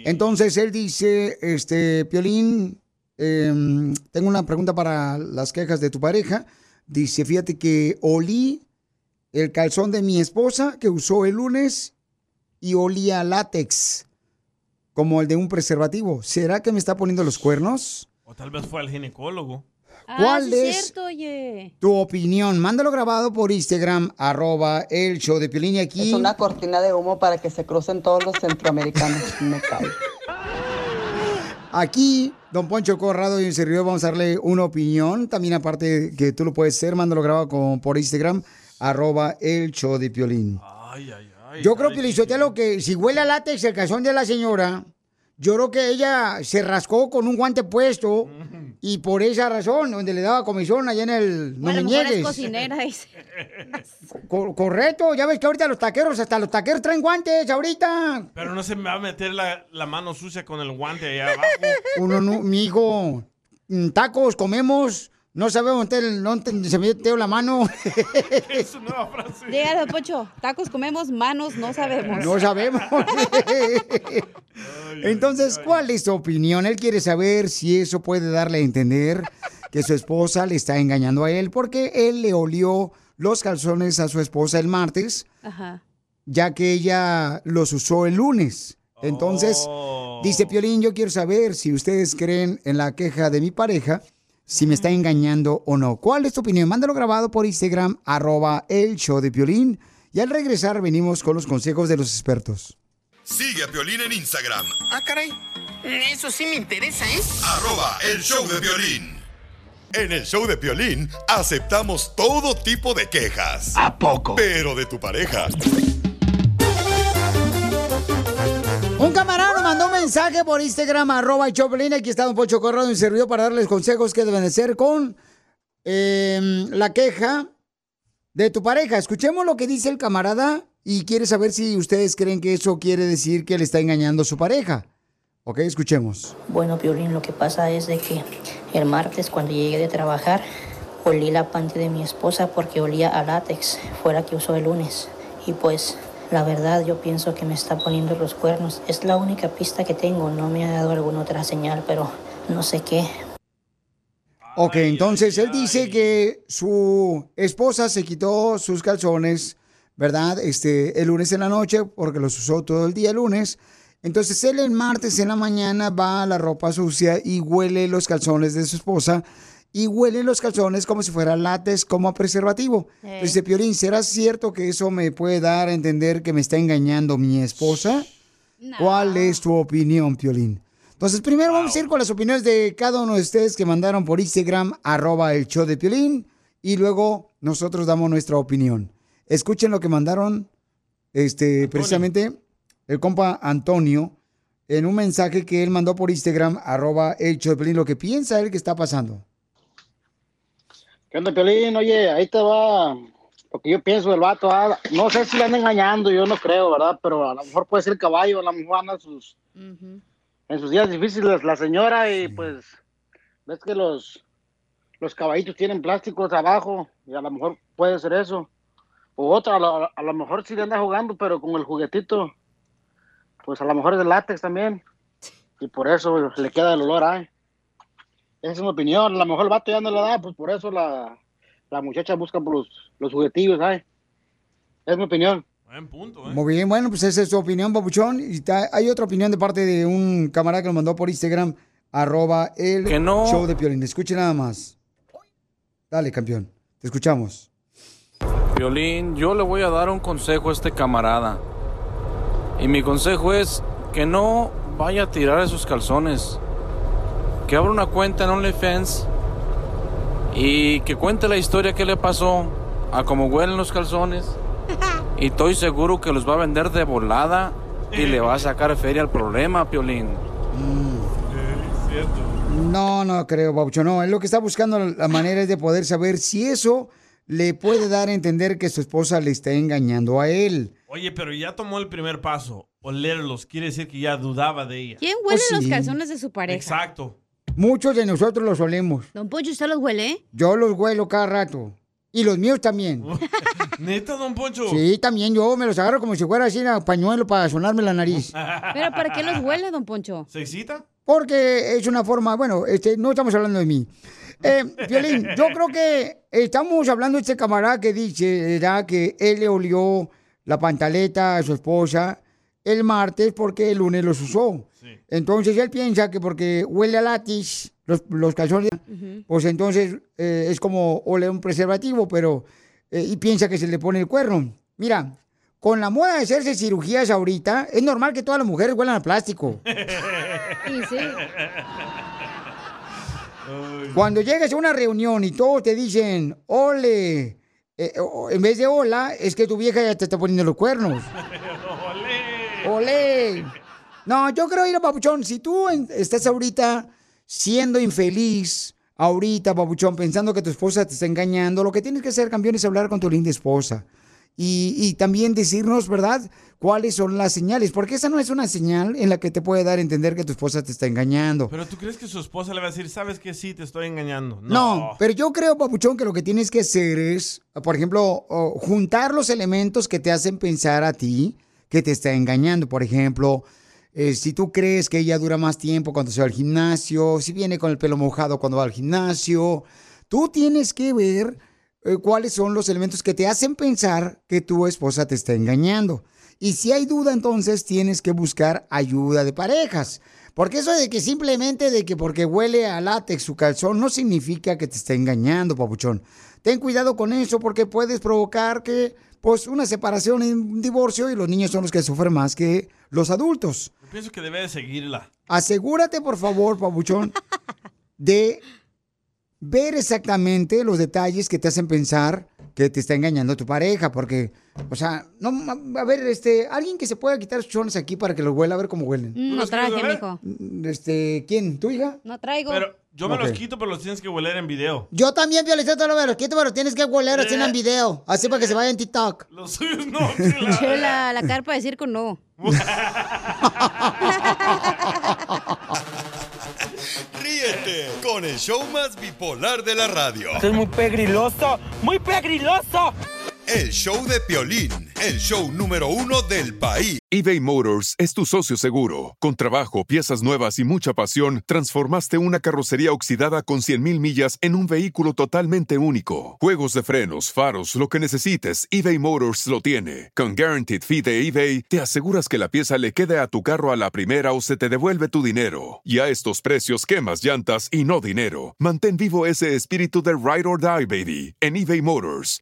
S2: Entonces él dice, este, Piolín, em, tengo una pregunta para las quejas de tu pareja. Dice, fíjate que olí el calzón de mi esposa que usó el lunes y olía látex, como el de un preservativo. ¿Será que me está poniendo los cuernos?
S5: O tal vez fue al ginecólogo.
S2: ¿Cuál
S3: ah, sí
S2: es?
S3: cierto, oye.
S2: Tu opinión, mándalo grabado por Instagram, arroba el show de Piolín y aquí.
S16: Es una cortina de humo para que se crucen todos los centroamericanos. Me cae.
S2: Aquí, don Poncho Corrado y un servidor vamos a darle una opinión. También aparte que tú lo puedes hacer, mándalo grabado con, por Instagram, arroba el show de Piolín. Yo creo, Piolizotelo, que si huele a látex el calzón de la señora, yo creo que ella se rascó con un guante puesto y por esa razón, donde le daba comisión allá en el... No
S3: Bueno, a
S2: me
S3: es cocinera. dice.
S2: Co- correcto, ya ves que ahorita los taqueros, hasta los taqueros traen guantes ahorita.
S5: Pero no se me va a meter la, la mano sucia con el guante allá abajo.
S2: Uno, no, mi hijo, mm, tacos comemos, no sabemos dónde se metió la mano.
S5: es una nueva frase.
S3: Dígale, Pocho, tacos comemos, manos no sabemos.
S2: No sabemos. Entonces, ¿cuál es tu opinión? Él quiere saber si eso puede darle a entender que su esposa le está engañando a él porque él le olió los calzones a su esposa el martes,
S3: Ajá.
S2: ya que ella los usó el lunes. Entonces, dice Piolín, yo quiero saber si ustedes creen en la queja de mi pareja, si me está engañando o no. ¿Cuál es tu opinión? Mándalo grabado por Instagram, arroba el show de Piolín. Y al regresar venimos con los consejos de los expertos.
S1: Sigue a Piolín en Instagram,
S8: Ah, caray. Eso sí me interesa, ¿eh?
S1: arroba el show de violín. En el show de Piolín aceptamos todo tipo de quejas. ¿A poco? Pero de tu pareja.
S2: Mensaje por Instagram, arroba Piolín. Aquí está Don Pocho Corrado y servidor para darles consejos que deben de ser con eh, la queja de tu pareja. Escuchemos lo que dice el camarada y quiere saber si ustedes creen que eso quiere decir que le está engañando a su pareja. Ok, escuchemos.
S13: Bueno, Piolín, lo que pasa es de que el martes cuando llegué de trabajar olí la panty de mi esposa porque olía a látex, fuera que usó el lunes. Y pues, la verdad yo pienso que me está poniendo los cuernos. Es la única pista que tengo, no me ha dado alguna otra señal, pero no sé qué.
S2: Ok, entonces él dice que su esposa se quitó sus calzones, ¿verdad? Este, el lunes en la noche, porque los usó todo el día el lunes. Entonces él el martes en la mañana va a la ropa sucia y huele los calzones de su esposa y huele los calzones como si fuera látex, como a preservativo.
S3: Eh.
S2: Entonces dice, Piorín, ¿será cierto que eso me puede dar a entender que me está engañando mi esposa? ¿Cuál es tu opinión, Piolín? Entonces, primero vamos a ir con las opiniones de cada uno de ustedes que mandaron por Instagram, arroba el show de Piolín, y luego nosotros damos nuestra opinión. Escuchen lo que mandaron, este, precisamente, el compa Antonio, en un mensaje que él mandó por Instagram, arroba el show de Piolín, lo que piensa él que está pasando.
S17: ¿Qué onda, Piolín? Oye, ahí te va lo que yo pienso del vato. ah, No sé si le anda engañando, yo no creo, ¿verdad? Pero a lo mejor puede ser caballo, a lo mejor anda en sus, en sus días difíciles la señora y pues ves que los, los caballitos tienen plásticos abajo y a lo mejor puede ser eso. O otra, a lo, a lo mejor sí le anda jugando, pero con el juguetito, pues a lo mejor es de látex también. Y por eso le queda el olor, ay. Esa es mi opinión. A lo mejor el vato ya no le da, pues por eso la, la muchacha busca por los, los juguetillos, ¿sabes? Es mi opinión.
S5: Buen punto, ¿eh?
S2: Muy bien, bueno, pues esa es su opinión, Papuchón. Y ta- hay otra opinión de parte de un camarada que lo mandó por Instagram, arroba el
S6: Que no.
S2: show de Piolín. Escuche nada más. Dale, campeón. Te escuchamos.
S6: Violín, yo le voy a dar un consejo a este camarada. Y mi consejo es que no vaya a tirar esos calzones. Que abra una cuenta en OnlyFans y que cuente la historia que le pasó a cómo huelen los calzones. Y estoy seguro que los va a vender de volada y le va a sacar feria al problema, Piolín.
S2: No, no creo, Papuchón. No, él lo que está buscando la manera es de poder saber si eso le puede dar a entender que su esposa le está engañando a él.
S5: Oye, pero ya tomó el primer paso. Olerlos quiere decir que ya dudaba de ella.
S3: ¿Quién huele
S2: Oh,
S3: los calzones de su pareja?
S5: Exacto.
S2: Muchos de nosotros los olemos.
S3: Don Poncho, ¿usted los huele?
S2: Yo los huelo cada rato. Y los míos también.
S5: ¿Neta, don Poncho?
S2: Sí, también yo me los agarro como si fuera así a pañuelo para sonarme la nariz.
S3: ¿Pero para qué los huele, don Poncho?
S5: ¿Se excita?
S2: Porque es una forma, bueno, este, no estamos hablando de mí. Eh, Violín, yo creo que estamos hablando de este camarada que dice, ¿verdad? Que él le olió la pantaleta a su esposa el martes porque el lunes los usó. Entonces él piensa que porque huele a látex, los, los calzones, pues entonces eh, es como oler un preservativo, pero... eh, y piensa que se le pone el cuerno. Mira, con la moda de hacerse cirugías ahorita, es normal que todas las mujeres huelan a plástico.
S3: Sí, sí.
S2: Cuando llegues a una reunión y todos te dicen, ole, eh, o- en vez de hola, es que tu vieja ya te está poniendo los cuernos. ¡Ole! No, yo creo, ir a Papuchón, si tú estás ahorita siendo infeliz, ahorita, Papuchón, pensando que tu esposa te está engañando, lo que tienes que hacer, campeón, es hablar con tu linda esposa. Y, y también decirnos, ¿verdad?, cuáles son las señales, porque esa no es una señal en la que te puede dar a entender que tu esposa te está engañando.
S5: Pero tú crees que su esposa le va a decir, sabes que sí, te estoy engañando.
S2: No. pero yo creo, Papuchón, que lo que tienes que hacer es, por ejemplo, juntar los elementos que te hacen pensar a ti que te está engañando. Por ejemplo, eh, si tú crees que ella dura más tiempo cuando se va al gimnasio, si viene con el pelo mojado cuando va al gimnasio, tú tienes que ver eh, cuáles son los elementos que te hacen pensar que tu esposa te está engañando. Y si hay duda, entonces tienes que buscar ayuda de parejas. Porque eso de que simplemente de que porque huele a látex su calzón no significa que te esté engañando, papuchón. Ten cuidado con eso porque puedes provocar que pues una separación y un divorcio y los niños son los que sufren más que los adultos.
S5: Pienso que debe de seguirla.
S2: Asegúrate, por favor, papuchón, de ver exactamente los detalles que te hacen pensar que te está engañando tu pareja, porque, o sea, no, a ver, este, alguien que se pueda quitar sus chones aquí para que los huela, a ver cómo huelen.
S3: Mm, No traje, mijo.
S2: Este, ¿quién? ¿Tu hija?
S3: No traigo.
S5: Pero yo me los quito, pero los tienes que hueler en video.
S2: Yo también, Violecita, lo los quito, pero tienes que hueler así en video, así para que se vaya en TikTok.
S5: Los suyos no.
S3: Chela, la carpa de circo no.
S1: Ríete con el show más bipolar de la radio.
S6: Esto es muy pegriloso, muy pegriloso.
S1: El show de Piolín, el show número uno del país.
S18: eBay Motors es tu socio seguro. Con trabajo, piezas nuevas y mucha pasión, transformaste una carrocería oxidada con 100.000 millas en un vehículo totalmente único. Juegos de frenos, faros, lo que necesites, eBay Motors lo tiene. Con Guaranteed Fee de eBay, te aseguras que la pieza le quede a tu carro a la primera o se te devuelve tu dinero. Y a estos precios, quemas llantas y no dinero. Mantén vivo ese espíritu de Ride or Die, baby, en eBay Motors.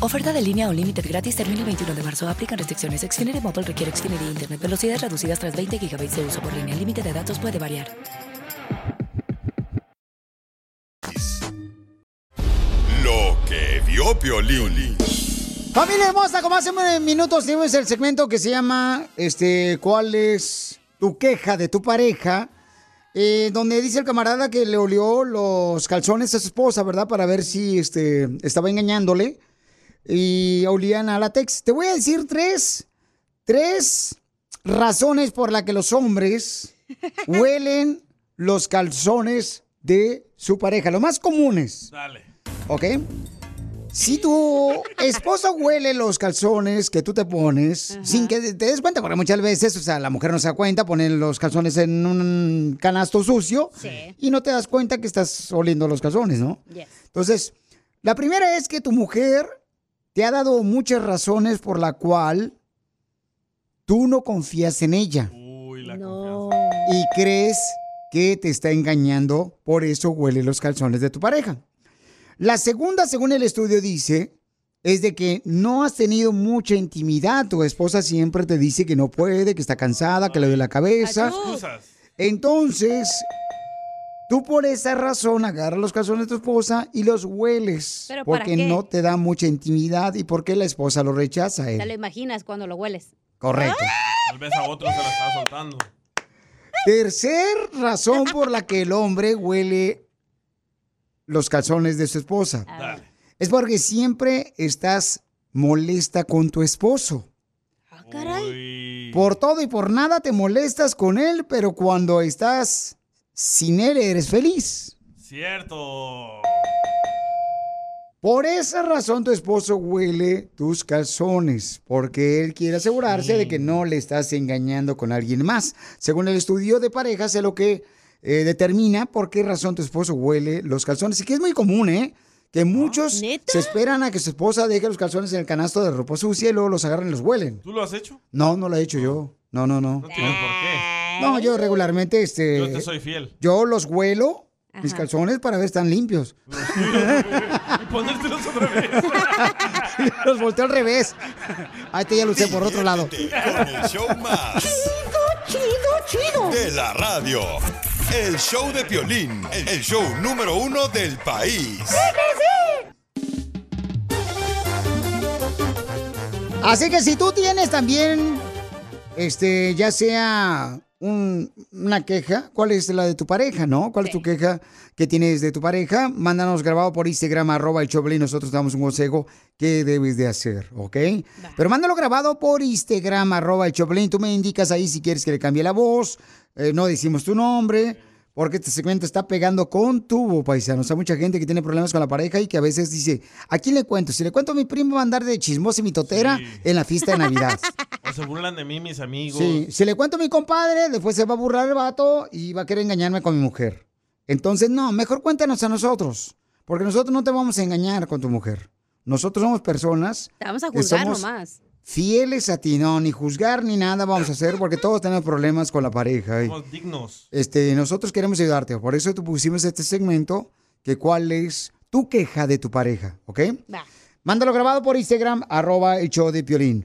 S19: Oferta de línea o límite gratis termina el 21 de marzo. Aplican restricciones. Xfinity Mobile requiere Xfinity Internet. Velocidades reducidas tras 20 GB de uso por línea. El límite de datos puede variar.
S1: Lo que vio Piolín.
S2: Familia hermosa, como hace unos minutos tuvimos el segmento que se llama este, ¿Cuál es tu queja de tu pareja? Eh, donde dice el camarada que le olió los calzones a su esposa, ¿verdad? Para ver si este, estaba engañándole. Y olían a látex. Te voy a decir tres, tres razones por las que los hombres huelen los calzones de su pareja. Los más comunes.
S5: Dale.
S2: ¿Ok? Si tu esposa huele los calzones que tú te pones, sin que te des cuenta, porque muchas veces, o sea, la mujer no se da cuenta, pone los calzones en un canasto sucio y no te das cuenta que estás oliendo los calzones, ¿no? Entonces, la primera es que tu mujer te ha dado muchas razones por la cual tú no confías en ella. Y crees que te está engañando, por eso huele los calzones de tu pareja. La segunda, según el estudio dice, es de que no has tenido mucha intimidad. Tu esposa siempre te dice que no puede, que está cansada, que le duele la cabeza. Entonces, tú por esa razón agarras los calzones de tu esposa y los hueles.
S3: ¿Pero para
S2: porque
S3: qué?
S2: no te da mucha intimidad y porque la esposa lo rechaza a
S3: Te lo
S2: él.
S3: imaginas cuando lo hueles.
S2: Correcto.
S5: Tal vez a otro se la está soltando.
S2: Tercer razón por la que el hombre huele los calzones de su esposa.
S5: Dale.
S2: Es porque siempre estás molesta con tu esposo. Por todo y por nada te molestas con él, pero cuando estás sin él eres feliz.
S5: Cierto.
S2: Por esa razón tu esposo huele tus calzones, porque él quiere asegurarse de que no le estás engañando con alguien más. Según el estudio de parejas, es lo que eh, determina por qué razón tu esposo huele los calzones. Y que es muy común, ¿eh? Que muchos se esperan a que su esposa deje los calzones en el canasto de ropa sucia y luego los agarran y los huelen.
S5: ¿Tú lo has hecho?
S2: No, no lo he hecho yo. No, no, no.
S5: No tienes por qué.
S2: No, yo regularmente, este...
S5: Yo te soy fiel.
S2: Yo los huelo, mis calzones, para ver si están limpios.
S5: Y ponértelos otra vez.
S2: los volteo al revés. Ahí te ya lo usé por otro lado.
S1: Con el show más. Chido, chido, chido. De la radio. El show de Piolín. El show número uno del país.
S2: Así que si tú tienes también, este, ya sea un- una queja, ¿cuál es la de tu pareja, no? ¿Cuál es tu queja que tienes de tu pareja? Mándanos grabado por Instagram, arroba el Choplin, nosotros damos un consejo que debes de hacer, ¿ok? Pero mándalo grabado por Instagram, arroba el Choplin, tú me indicas ahí si quieres que le cambie la voz, eh, no decimos tu nombre, porque este segmento está pegando con tubo, paisanos. Hay mucha gente que tiene problemas con la pareja y que a veces dice, ¿a quién le cuento? Si le cuento a mi primo va a andar de chismosa y mitotera en la fiesta de Navidad.
S5: O se burlan de mí, mis amigos.
S2: Sí, si le cuento a mi compadre, después se va a burlar el vato y va a querer engañarme con mi mujer. Entonces, no, mejor cuéntanos a nosotros, porque nosotros no te vamos a engañar con tu mujer. Nosotros somos personas
S3: Te vamos a juzgar
S2: somos
S3: nomás.
S2: Fieles a ti, no, ni juzgar ni nada vamos a hacer, porque todos tenemos problemas con la pareja. y,
S5: Somos dignos.
S2: este, nosotros queremos ayudarte, por eso te pusimos este segmento, que cuál es tu queja de tu pareja, ¿ok? Mándalo grabado por Instagram, arroba el show de Piolín.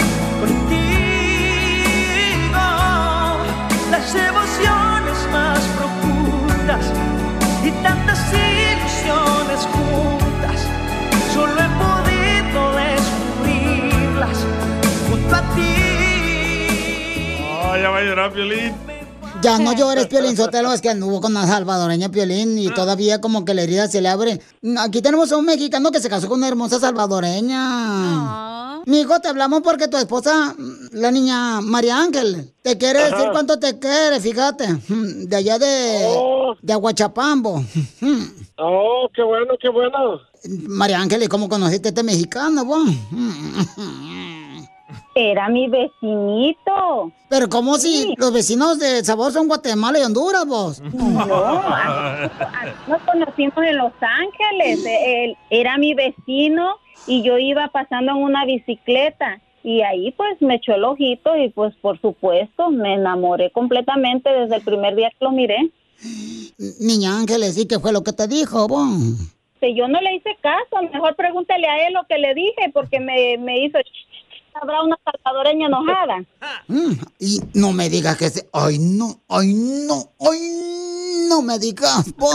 S20: Las emociones más profundas y tantas ilusiones juntas. Solo he podido descubrirlas junto a ti.
S5: Ya va a llorar, Piolín.
S2: Ya no llores, Piolín Sotelo, es que anduvo con una salvadoreña Piolín y todavía como que la herida se le abre. Aquí tenemos a un mexicano que se casó con una hermosa salvadoreña. Mijo, te hablamos porque tu esposa, la niña María Ángel, te quiere
S20: Ajá.
S2: decir cuánto te quiere, fíjate. De allá de, de Aguachapambo.
S20: Oh, qué bueno, qué bueno.
S2: María Ángel, ¿y cómo conociste a este mexicano, vos?
S21: Era mi vecinito.
S2: Pero ¿cómo si los vecinos de Sabor son Guatemala y Honduras, vos?
S21: No, Nos conocimos en Los Ángeles. Él era mi vecino y yo iba pasando en una bicicleta. Y ahí pues me echó el ojito y pues por supuesto me enamoré completamente desde el primer día que lo miré.
S2: Niña Ángeles, ¿y qué fue lo que te dijo?
S21: Que yo no le hice caso, mejor pregúntale a él lo que le dije porque me, me hizo... Habrá una salvadoreña enojada.
S2: Mm, y no me digas que se... Ay, no, ay, no, ay, no me digas po,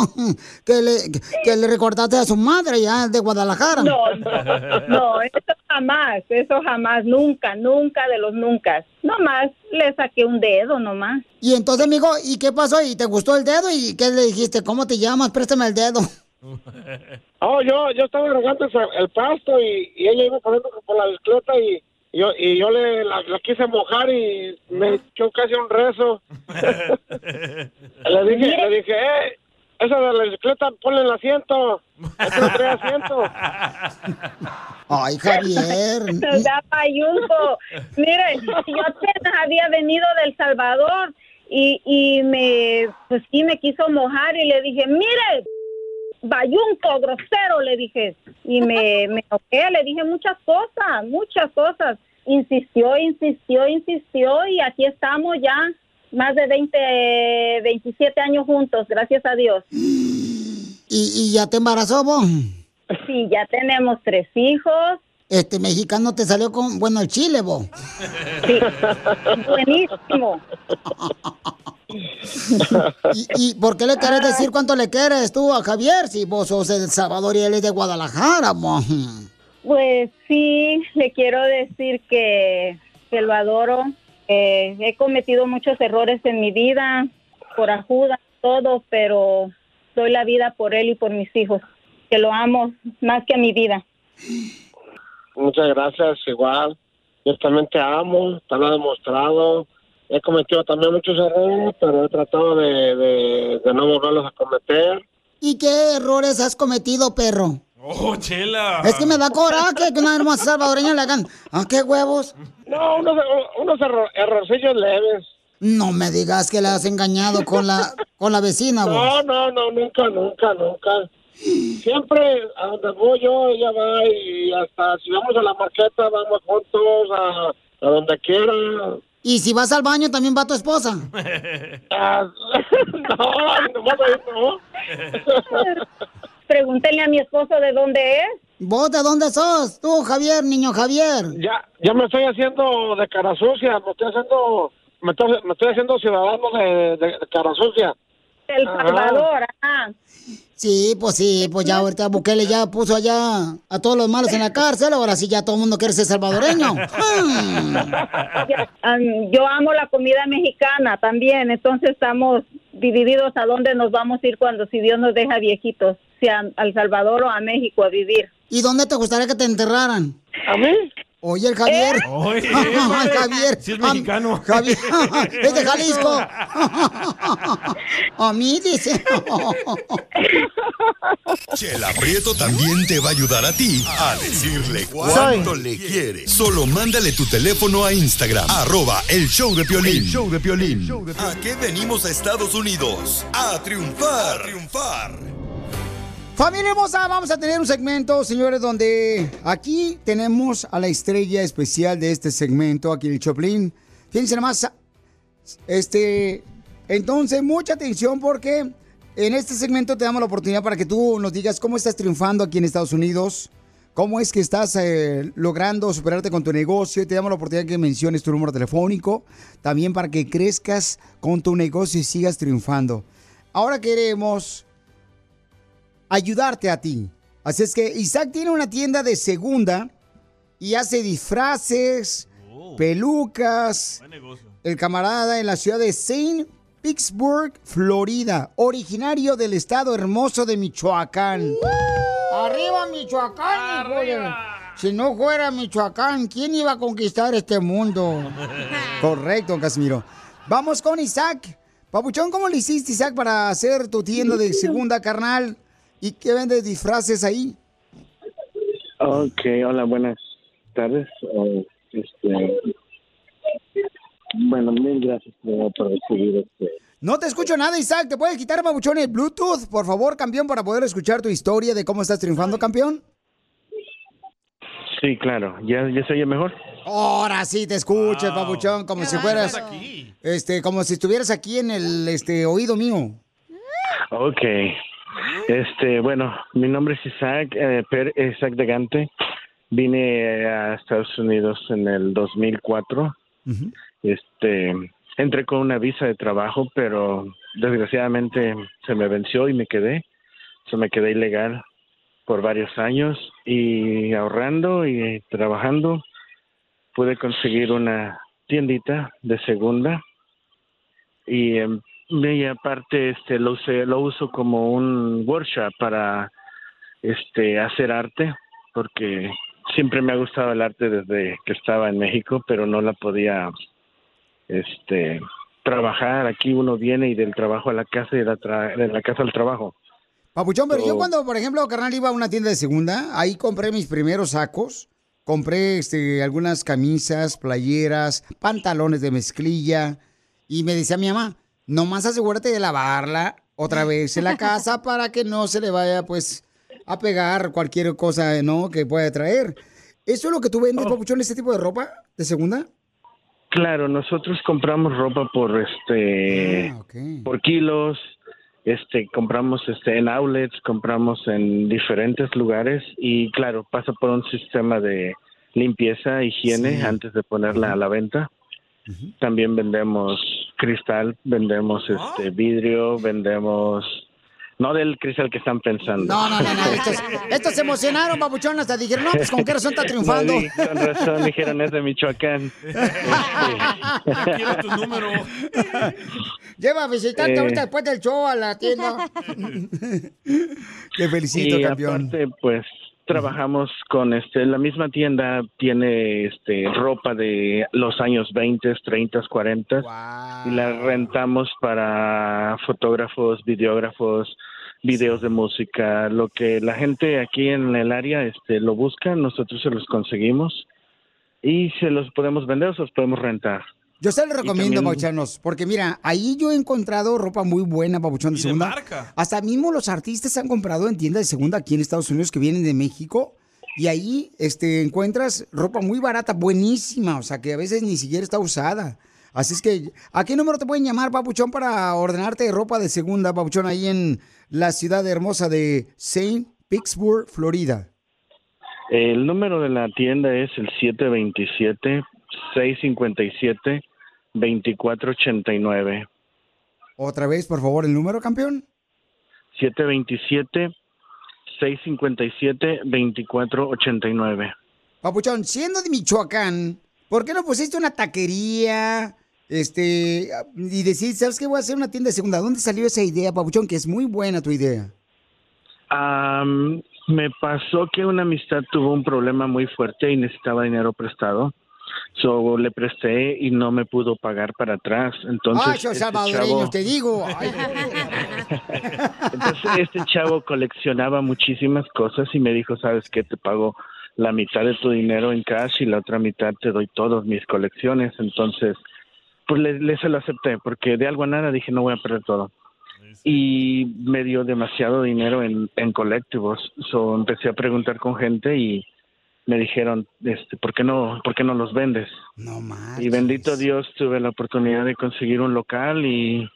S2: que, le, que le recordaste a su madre ya de Guadalajara.
S21: No, no, no, eso jamás, eso jamás, nunca, nunca de los nunca. Nomás le saqué un dedo nomás.
S2: Y entonces, amigo, ¿y qué pasó? ¿Y te gustó el dedo? ¿Y qué le dijiste? ¿Cómo te llamas? Préstame el dedo.
S20: Oh, yo, yo estaba regando el, el pasto y, y ella iba corriendo por la bicicleta y yo, y yo le la, la quise mojar y me echó casi un rezo. le dije, le dije, eh, esa de la bicicleta, ponle el asiento. Este no trae asiento.
S2: Ay, Javier.
S21: Da payunco. Mire, yo apenas había venido del Salvador y, y me, pues sí me quiso mojar y le dije, mire, bayunco, grosero, le dije. Y me, me enojé, le dije muchas cosas, muchas cosas. Insistió, insistió, insistió y aquí estamos ya más de 20, 27 años juntos, gracias a Dios.
S2: ¿Y, y ya te embarazó vos?
S21: Sí, ya tenemos tres hijos.
S2: Este mexicano te salió con, bueno, el chile, vos.
S21: Sí, buenísimo.
S2: ¿Y, y por qué le querés decir cuánto le quieres tú a Javier si vos sos El Salvador y él es de Guadalajara, mo?
S21: Pues sí, le quiero decir que, que lo adoro. Eh, he cometido muchos errores en mi vida, por ajuda, todo, pero doy la vida por él y por mis hijos, que lo amo más que a mi vida.
S20: Muchas gracias, igual. Yo también te amo, te lo he demostrado. He cometido también muchos errores, pero he tratado de, de, de no volverlos a cometer.
S2: ¿Y qué errores has cometido, perro?
S5: Oh, chela.
S2: Es que me da coraje que una hermosa salvadoreña le hagan. ¿A qué huevos?
S20: No, unos, unos erro- errorcillos leves.
S2: No me digas que la has engañado con la con la vecina,
S20: No,
S2: vos.
S20: no, no, nunca, nunca, nunca. Siempre a donde voy yo, ella va y hasta si vamos a la marqueta, vamos juntos a, a donde quiera.
S2: Y si vas al baño, también va tu esposa.
S20: Ah, no, nomás ahí no.
S21: Pregúntenle a mi esposo de dónde es.
S2: ¿Vos de dónde sos? Tú, Javier, niño Javier.
S20: Ya, ya me estoy haciendo de cara sucia, me estoy haciendo, me estoy, me estoy haciendo ciudadano de, de, de cara sucia.
S21: El
S20: Ajá.
S21: Salvador, ah.
S2: Sí, pues sí, pues ya ahorita Bukele ya puso allá a todos los malos en la cárcel, ahora sí ya todo el mundo quiere ser salvadoreño.
S21: Yo amo la comida mexicana también, entonces estamos divididos a dónde nos vamos a ir cuando si Dios nos deja viejitos, si a, al Salvador o a México a vivir.
S2: ¿Y dónde te gustaría que te enterraran?
S20: ¿A mí?
S2: Oye, el Javier.
S5: Oye,
S2: Ay, Javier.
S5: Si es mexicano.
S2: Javier. es de Jalisco. A mí dice.
S1: Chela Prieto también te va a ayudar a ti a decirle cuánto le quiere. Solo mándale tu teléfono a Instagram, arroba el show de Piolín.
S15: El
S1: show de Piolín.
S15: ¿A qué venimos a Estados Unidos? A triunfar. A triunfar.
S2: Familia hermosa, vamos a tener un segmento, señores, donde aquí tenemos a la estrella especial de este segmento, aquí el Choplin. Fíjense nomás, este, entonces, mucha atención porque en este segmento te damos la oportunidad para que tú nos digas cómo estás triunfando aquí en Estados Unidos, cómo es que estás eh, logrando superarte con tu negocio y te damos la oportunidad que menciones tu número telefónico, también para que crezcas con tu negocio y sigas triunfando. Ahora queremos ayudarte a ti. Así es que Isaac tiene una tienda de segunda y hace disfraces, pelucas. El camarada en la ciudad de Saint Pittsburgh, Florida, originario del estado hermoso de Michoacán. ¡Arriba Michoacán! Si no fuera Michoacán, ¿quién iba a conquistar este mundo? Correcto, Casimiro. Vamos con Isaac. Papuchón, ¿cómo le hiciste, Isaac, para hacer tu tienda de segunda, carnal? ¿Y qué vendes disfraces ahí?
S20: Ok, hola, buenas tardes. Oh, este, bueno, mil gracias por, recibir este.
S2: No te escucho nada, Isaac. ¿Te puedes quitar, Papuchón, el Bluetooth, por favor, campeón, para poder escuchar tu historia de cómo estás triunfando, campeón?
S20: Sí, claro. ¿Ya, ya se oye mejor?
S2: Ahora sí te escucho, Papuchón, como si fueras, este, como si estuvieras aquí en el, este, oído mío.
S20: Ok. Este, bueno, mi nombre es Isaac, eh, Per Isaac de Gante. Vine a Estados Unidos en el 2004
S22: Este, entré con una visa de trabajo, pero desgraciadamente se me venció y me quedé. Se me quedé ilegal por varios años y ahorrando y trabajando pude conseguir una tiendita de segunda y, em, y aparte este lo usé, lo uso como un workshop para este hacer arte porque siempre me ha gustado el arte desde que estaba en México pero no la podía este trabajar. Aquí uno viene y del trabajo a la casa y de la, tra- de la casa al trabajo.
S2: Papuchón, pero yo cuando, por ejemplo, carnal, iba a una tienda de segunda, ahí compré mis primeros sacos, compré este, algunas camisas, playeras, pantalones de mezclilla, y me decía mi mamá, nomás asegúrate de lavarla otra vez en la casa para que no se le vaya, pues, a pegar cualquier cosa, ¿no?, que pueda traer. ¿Eso es lo que tú vendes, Papuchón, este tipo de ropa de segunda?
S22: Claro, nosotros compramos ropa por este por kilos, este compramos este en outlets, compramos en diferentes lugares y claro, pasa por un sistema de limpieza, higiene
S23: Sí.
S22: antes de ponerla a la venta. También vendemos cristal, vendemos este vidrio, vendemos no del cristal que están pensando.
S2: No, no, no, no. Estos, estos se emocionaron, Papuchón, hasta dijeron, no, pues con qué razón está triunfando.
S22: No, di- con razón dijeron es de Michoacán.
S5: quiero tu número.
S2: Lleva a visitarte
S22: Eh.
S2: ahorita después del show a la tienda. Te felicito,
S22: y
S2: campeón.
S22: aparte, pues trabajamos con este la misma tienda tiene este ropa de los años 20, 30, 40 y la rentamos para fotógrafos, videógrafos, videos de música, lo que la gente aquí en el área este lo busca, nosotros se los conseguimos. Y se los podemos vender o se los podemos rentar.
S2: Yo se lo recomiendo,
S22: también-
S2: Pabuchanos, porque mira, ahí yo he encontrado ropa muy buena, Pabuchón, de
S5: Y de
S2: segunda.
S5: marca.
S2: Hasta mismo los artistas han comprado en tiendas de segunda aquí en Estados Unidos que vienen de México. Y ahí este, encuentras ropa muy barata, buenísima, o sea, que a veces ni siquiera está usada. Así es que, ¿a qué número te pueden llamar, Papuchón, para ordenarte ropa de segunda, Papuchón, ahí en la ciudad hermosa de St. Pittsburgh, Florida?
S22: El número de la tienda es el 727-657-2489.
S2: Otra vez, por favor, el número, campeón.
S22: 727-657-2489.
S2: Papuchón, siendo de Michoacán, ¿por qué no pusiste una taquería? Este, y decir, ¿sabes qué? Voy a hacer una tienda de segunda. ¿Dónde salió esa idea, Papuchón? Que es muy buena tu idea.
S22: Me pasó que una amistad tuvo un problema muy fuerte y necesitaba dinero prestado. So, le presté y no me pudo pagar para atrás. Entonces,
S2: ¡Ay, esos
S22: este
S2: salvadoreños,
S22: chavo-
S2: te digo! Ay.
S22: Entonces, este chavo coleccionaba muchísimas cosas y me dijo, ¿sabes qué? Te pago la mitad de tu dinero en cash y la otra mitad te doy todas mis colecciones. Entonces, pues le, le se lo acepté porque de algo a nada dije, no voy a perder todo. Y me dio demasiado dinero en, en colectivos. So, empecé a preguntar con gente y me dijeron, este, ¿por qué no, por qué no los vendes?
S2: No más.
S22: Y bendito Dios, tuve la oportunidad de conseguir un local y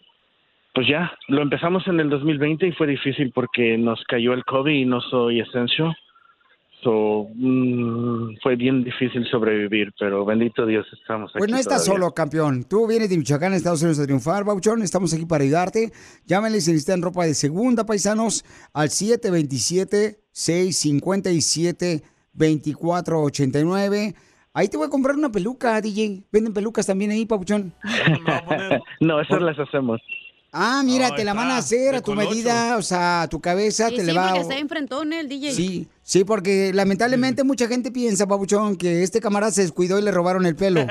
S22: pues ya, lo empezamos en el 2020 y fue difícil porque nos cayó el COVID y no soy esencial. So, mm, fue bien difícil sobrevivir, pero bendito Dios estamos aquí.
S2: Pues no estás
S22: todavía.
S2: solo, campeón. Tú vienes de Michoacán, Estados Unidos, a triunfar, Papuchón. Estamos aquí para ayudarte. Llámenle si necesitan ropa de segunda, paisanos, al 727-657-2489. Ahí te voy a comprar una peluca, DJ. Venden pelucas también ahí, Papuchón.
S22: no, esas las hacemos.
S2: Ah, mira, te la van a hacer a tu medida, o sea, a tu cabeza,
S3: Sí,
S2: te
S3: sí,
S2: le va a...
S3: está enfrentón el DJ.
S2: Sí, sí, porque lamentablemente mucha gente piensa, Papuchón, que este camarada se descuidó y le robaron el pelo.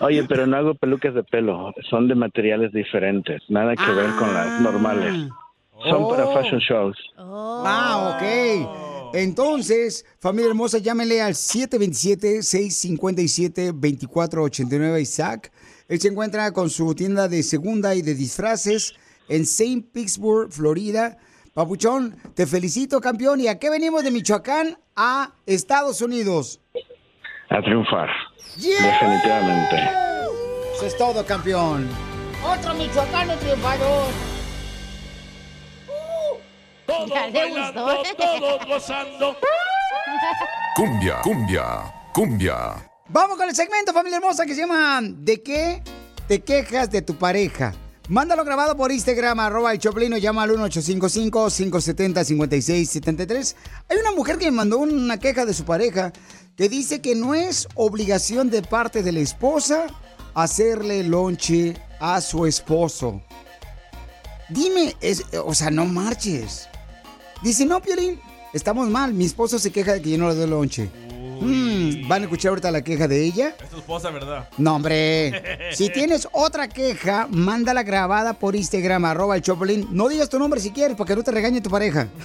S22: Oye, pero no hago pelucas de pelo, son de materiales diferentes, nada que ver con las normales. Son para
S2: Oh.
S22: fashion shows.
S2: Ah, ok. Entonces, familia hermosa, llámenle al 727-657-2489 Isaac. Él se encuentra con su tienda de segunda y de disfraces en St. Pittsburgh, Florida. Papuchón, te felicito, campeón. ¿Y a qué venimos de Michoacán? A Estados Unidos.
S22: A triunfar.
S2: ¡Yeah!
S22: Definitivamente.
S2: Eso es todo, campeón. Otro michoacano triunfador.
S23: Todos bailando,
S3: gustó.
S23: todos gozando.
S18: Cumbia, cumbia, cumbia.
S2: Vamos con el segmento, familia hermosa, que se llama ¿De qué te quejas de tu pareja? Mándalo grabado por Instagram, arroba el Choplin, o llama al 1855-570-5673. Hay una mujer que me mandó una queja de su pareja que dice que no es obligación de parte de la esposa hacerle lonche a su esposo. Dime, es, o sea, no marches. Dice, no, Piolín, estamos mal. Mi esposo se queja de que yo no le doy lonche. Mm, ¿Van a escuchar ahorita la queja de ella?
S5: Es tu esposa, ¿verdad?
S2: No, hombre. Si tienes otra queja, mándala grabada por Instagram, arroba el Choplin. No digas tu nombre si quieres, para que no te regañe tu pareja.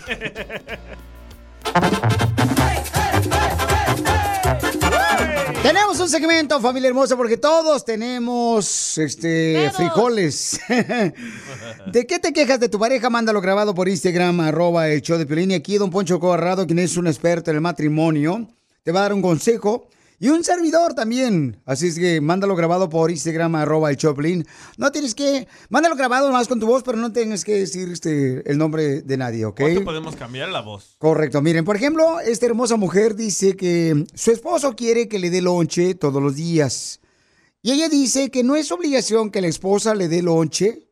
S2: Tenemos un segmento, familia hermosa, porque todos tenemos este frijoles. ¿De qué te quejas de tu pareja? Mándalo grabado por Instagram, arroba el show de Piolín. Y aquí Don Poncho Corrado, quien es un experto en el matrimonio, te va a dar un consejo. Y un servidor también. Así es que mándalo grabado por Instagram, arroba el Choplin. No tienes que... Mándalo grabado más con tu voz, pero no tengas que decir este, el nombre de nadie, ¿ok?
S5: ¿Cuánto podemos cambiar la voz?
S2: Correcto. Miren, por ejemplo, esta hermosa mujer dice que su esposo quiere que le dé lonche todos los días. Y ella dice que no es obligación que la esposa le dé lonche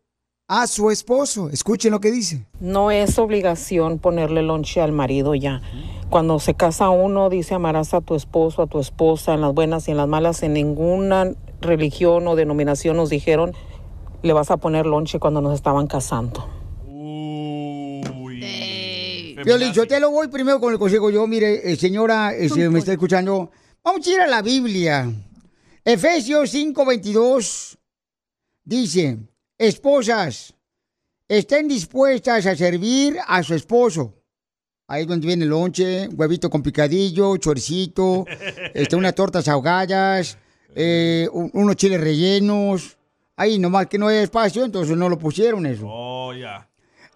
S2: a su esposo. Escuchen lo que dice.
S23: No es obligación ponerle lonche al marido ya. Cuando se casa uno, dice amarás a tu esposo, a tu esposa, en las buenas y en las malas. En ninguna religión o denominación nos dijeron le vas a poner lonche cuando nos estaban casando.
S2: Yo te lo voy primero con el consejo. Yo, mire, eh, señora, eh, si me está escuchando, vamos a ir a la Biblia. Efesios 5:22 dice, esposas, estén dispuestas a servir a su esposo. Ahí es donde viene el lonche, huevito con picadillo, choricito, este, unas tortas ahogadas, eh, un- unos chiles rellenos. Ahí nomás que no hay espacio, entonces no lo pusieron eso.
S5: Oh, ya.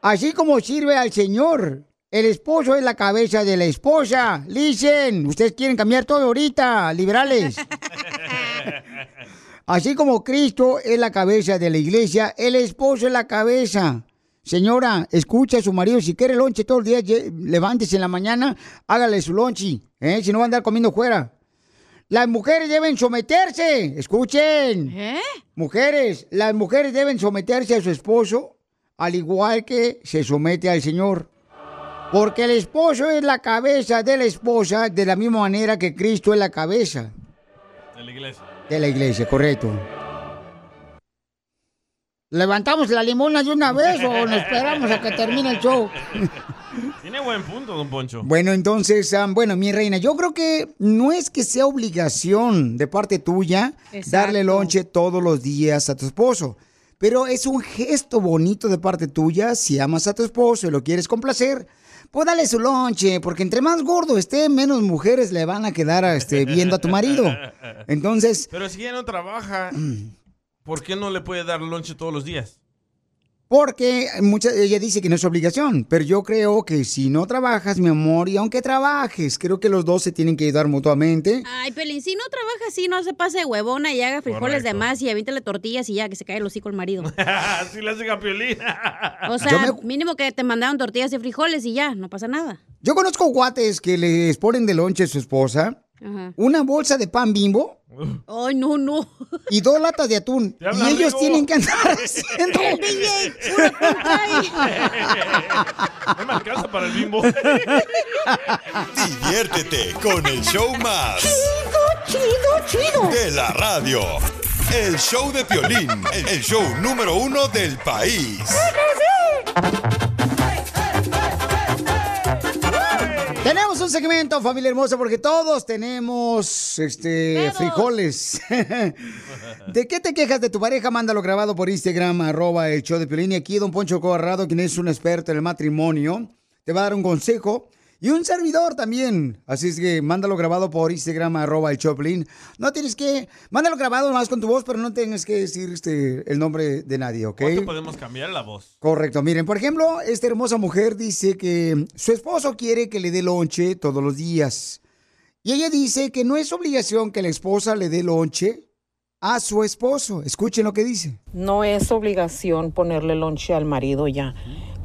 S2: Así como sirve al Señor. El esposo es la cabeza de la esposa. Listen, ustedes quieren cambiar todo ahorita, liberales. Así como Cristo es la cabeza de la iglesia, el esposo es la cabeza. Señora, escucha a su marido. Si quiere lonche todos los días, levántese en la mañana, hágale su lonche. ¿eh? Si no va a andar comiendo fuera. Las mujeres deben someterse. Escuchen. Mujeres, las mujeres deben someterse a su esposo, al igual que se somete al Señor. Porque el esposo es la cabeza de la esposa de la misma manera que Cristo es la cabeza
S5: De la iglesia.
S2: de la iglesia, correcto. ¿Levantamos la limona de una vez o nos esperamos a que termine el show?
S5: Tiene buen punto, don Poncho.
S2: Bueno, entonces, ah, bueno, mi reina, yo creo que no es que sea obligación de parte tuya
S3: Exacto.
S2: darle lonche todos los días a tu esposo, pero es un gesto bonito de parte tuya si amas a tu esposo y lo quieres complacer. Pues dale su lonche, porque entre más gordo esté, menos mujeres le van a quedar este, viendo a tu marido. Entonces,
S5: Pero si ella no trabaja, ¿por qué no le puede dar lonche todos los días?
S2: Porque mucha, ella dice que no es obligación, pero yo creo que si no trabajas, mi amor, y aunque trabajes, creo que los dos se tienen que ayudar mutuamente.
S3: Ay, Pelín, si no trabaja así, no se pase de huevona y haga frijoles de
S5: Correcto.
S3: más y avíntale tortillas y ya, que se cae el hocico el marido.
S5: Así le hacen a Piolín.
S3: O sea, mínimo que te mandaron tortillas y frijoles y ya, no pasa nada.
S2: Yo conozco guates que les ponen de lonche a su esposa
S3: Ajá.
S2: una bolsa de pan bimbo
S3: Ay, no, no.
S2: y dos latas de atún. Y ellos
S3: amigo.
S2: tienen que andar haciendo...
S3: El DJ,
S5: No me alcanza para el bimbo.
S1: Diviértete con el show más.
S8: Chido, chido, chido.
S1: De la radio. El show de Piolín, el show número uno del país.
S2: Tenemos un segmento, familia hermosa, porque todos tenemos este frijoles. ¿De qué te quejas de tu pareja? Mándalo grabado por Instagram, arroba el show de Piolín. Y aquí Don Poncho Corrado, quien es un experto en el matrimonio, te va a dar un consejo. Y un servidor también. Así es que mándalo grabado por Instagram, arroba el Choplin. No tienes que... Mándalo grabado más con tu voz, pero no tengas que decir este, el nombre de nadie, ¿ok?
S5: ¿Cuánto podemos cambiar la voz?
S2: Correcto. Miren, por ejemplo, esta hermosa mujer dice que su esposo quiere que le dé lonche todos los días. Y ella dice que no es obligación que la esposa le dé lonche a su esposo. Escuchen lo que dice.
S23: No es obligación ponerle lonche al marido ya.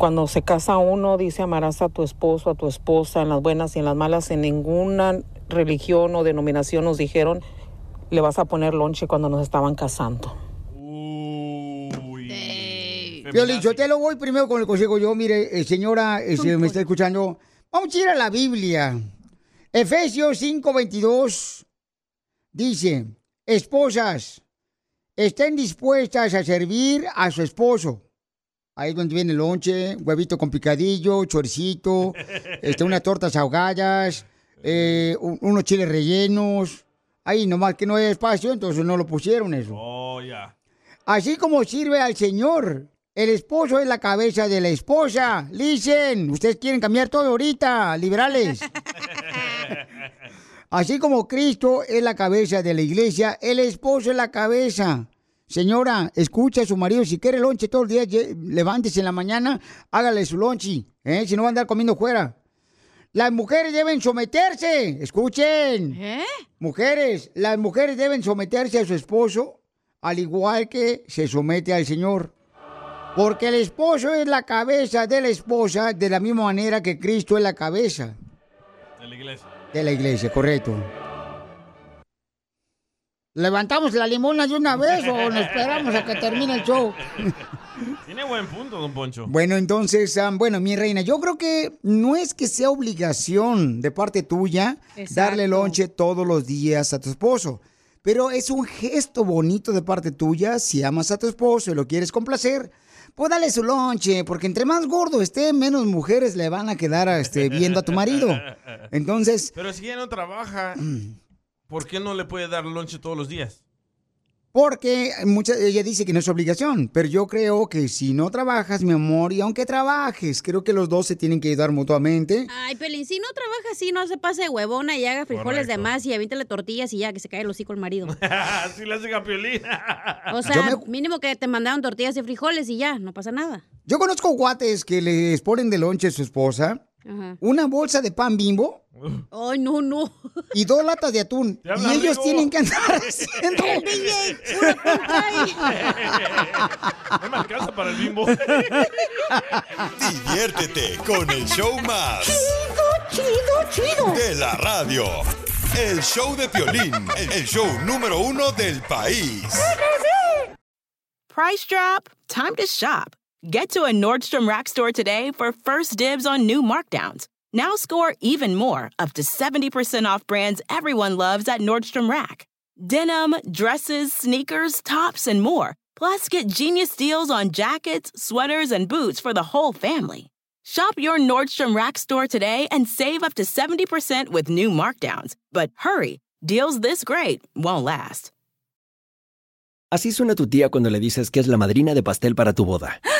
S23: Cuando se casa uno, dice amarás a tu esposo, a tu esposa, en las buenas y en las malas. En ninguna religión o denominación nos dijeron, le vas a poner lonche cuando nos estaban casando.
S2: Piolín, yo te lo voy primero con el consejo. Yo, mire, eh, señora, eh, si me está escuchando, vamos a ir a la Biblia. Efesios 5:22 dice, esposas, estén dispuestas a servir a su esposo. Ahí es donde viene el lonche, huevito con picadillo, choricito, este, unas tortas ahogadas, eh, un- unos chiles rellenos. Ahí nomás que no hay espacio, entonces no lo pusieron eso.
S5: Oh, ya.
S2: Así como sirve al Señor. El esposo es la cabeza de la esposa. Listen, ustedes quieren cambiar todo ahorita, liberales. Así como Cristo es la cabeza de la iglesia, el esposo es la cabeza. Señora, escucha a su marido. Si quiere lonche todos los días, lle- levántese en la mañana, hágale su lonche. ¿eh? Si no va a andar comiendo fuera. Las mujeres deben someterse. Escuchen. Mujeres, las mujeres deben someterse a su esposo al igual que se somete al Señor. Porque el esposo es la cabeza de la esposa de la misma manera que Cristo es la cabeza
S5: De la iglesia.
S2: de la iglesia, correcto. ¿Levantamos la limona de una vez o nos esperamos a que termine el show?
S5: Tiene buen punto, don Poncho.
S2: Bueno, entonces, ah, bueno, mi reina, yo creo que no es que sea obligación de parte tuya
S3: Exacto.
S2: darle lonche todos los días a tu esposo, pero es un gesto bonito de parte tuya si amas a tu esposo y lo quieres complacer. Pues dale su lonche, porque entre más gordo esté, menos mujeres le van a quedar este, viendo a tu marido. Entonces,
S5: Pero si ella no trabaja, ¿por qué no le puede dar lonche todos los días?
S2: Porque mucha, ella dice que no es obligación, pero yo creo que si no trabajas, mi amor, y aunque trabajes, creo que los dos se tienen que ayudar mutuamente.
S3: Ay, Pelín, si no trabaja así, no se pase de huevona y haga frijoles de más y avíntale tortillas y ya, que se cae el hocico el marido.
S5: Así le hacen a Piolín.
S3: O sea, mínimo que te mandaron tortillas y frijoles y ya, no pasa nada.
S2: Yo conozco guates que les ponen de lonche a su esposa
S3: Ajá.
S2: una bolsa de pan bimbo
S3: Ay, no, no.
S2: y dos latas de atún. Y ellos
S3: amigo.
S2: tienen que andar haciendo...
S3: El DJ,
S5: No me alcanza para el bimbo.
S1: Diviértete con el show más.
S8: Chido, chido, chido.
S1: De la radio. El show de Piolín, el show número uno del país.
S24: Price drop? Time to shop. Get to a Nordstrom Rack store today for first dibs on new markdowns. Now score even more, up to 70% off brands everyone loves at Nordstrom Rack. Denim, dresses, sneakers, tops, and more. Plus, get genius deals on jackets, sweaters, and boots for the whole family. Shop your Nordstrom Rack store today and save up to 70% with new markdowns. But hurry, deals this great won't last.
S25: Así suena tu tía cuando le dices que es la madrina de pastel para tu boda. ¡Ah!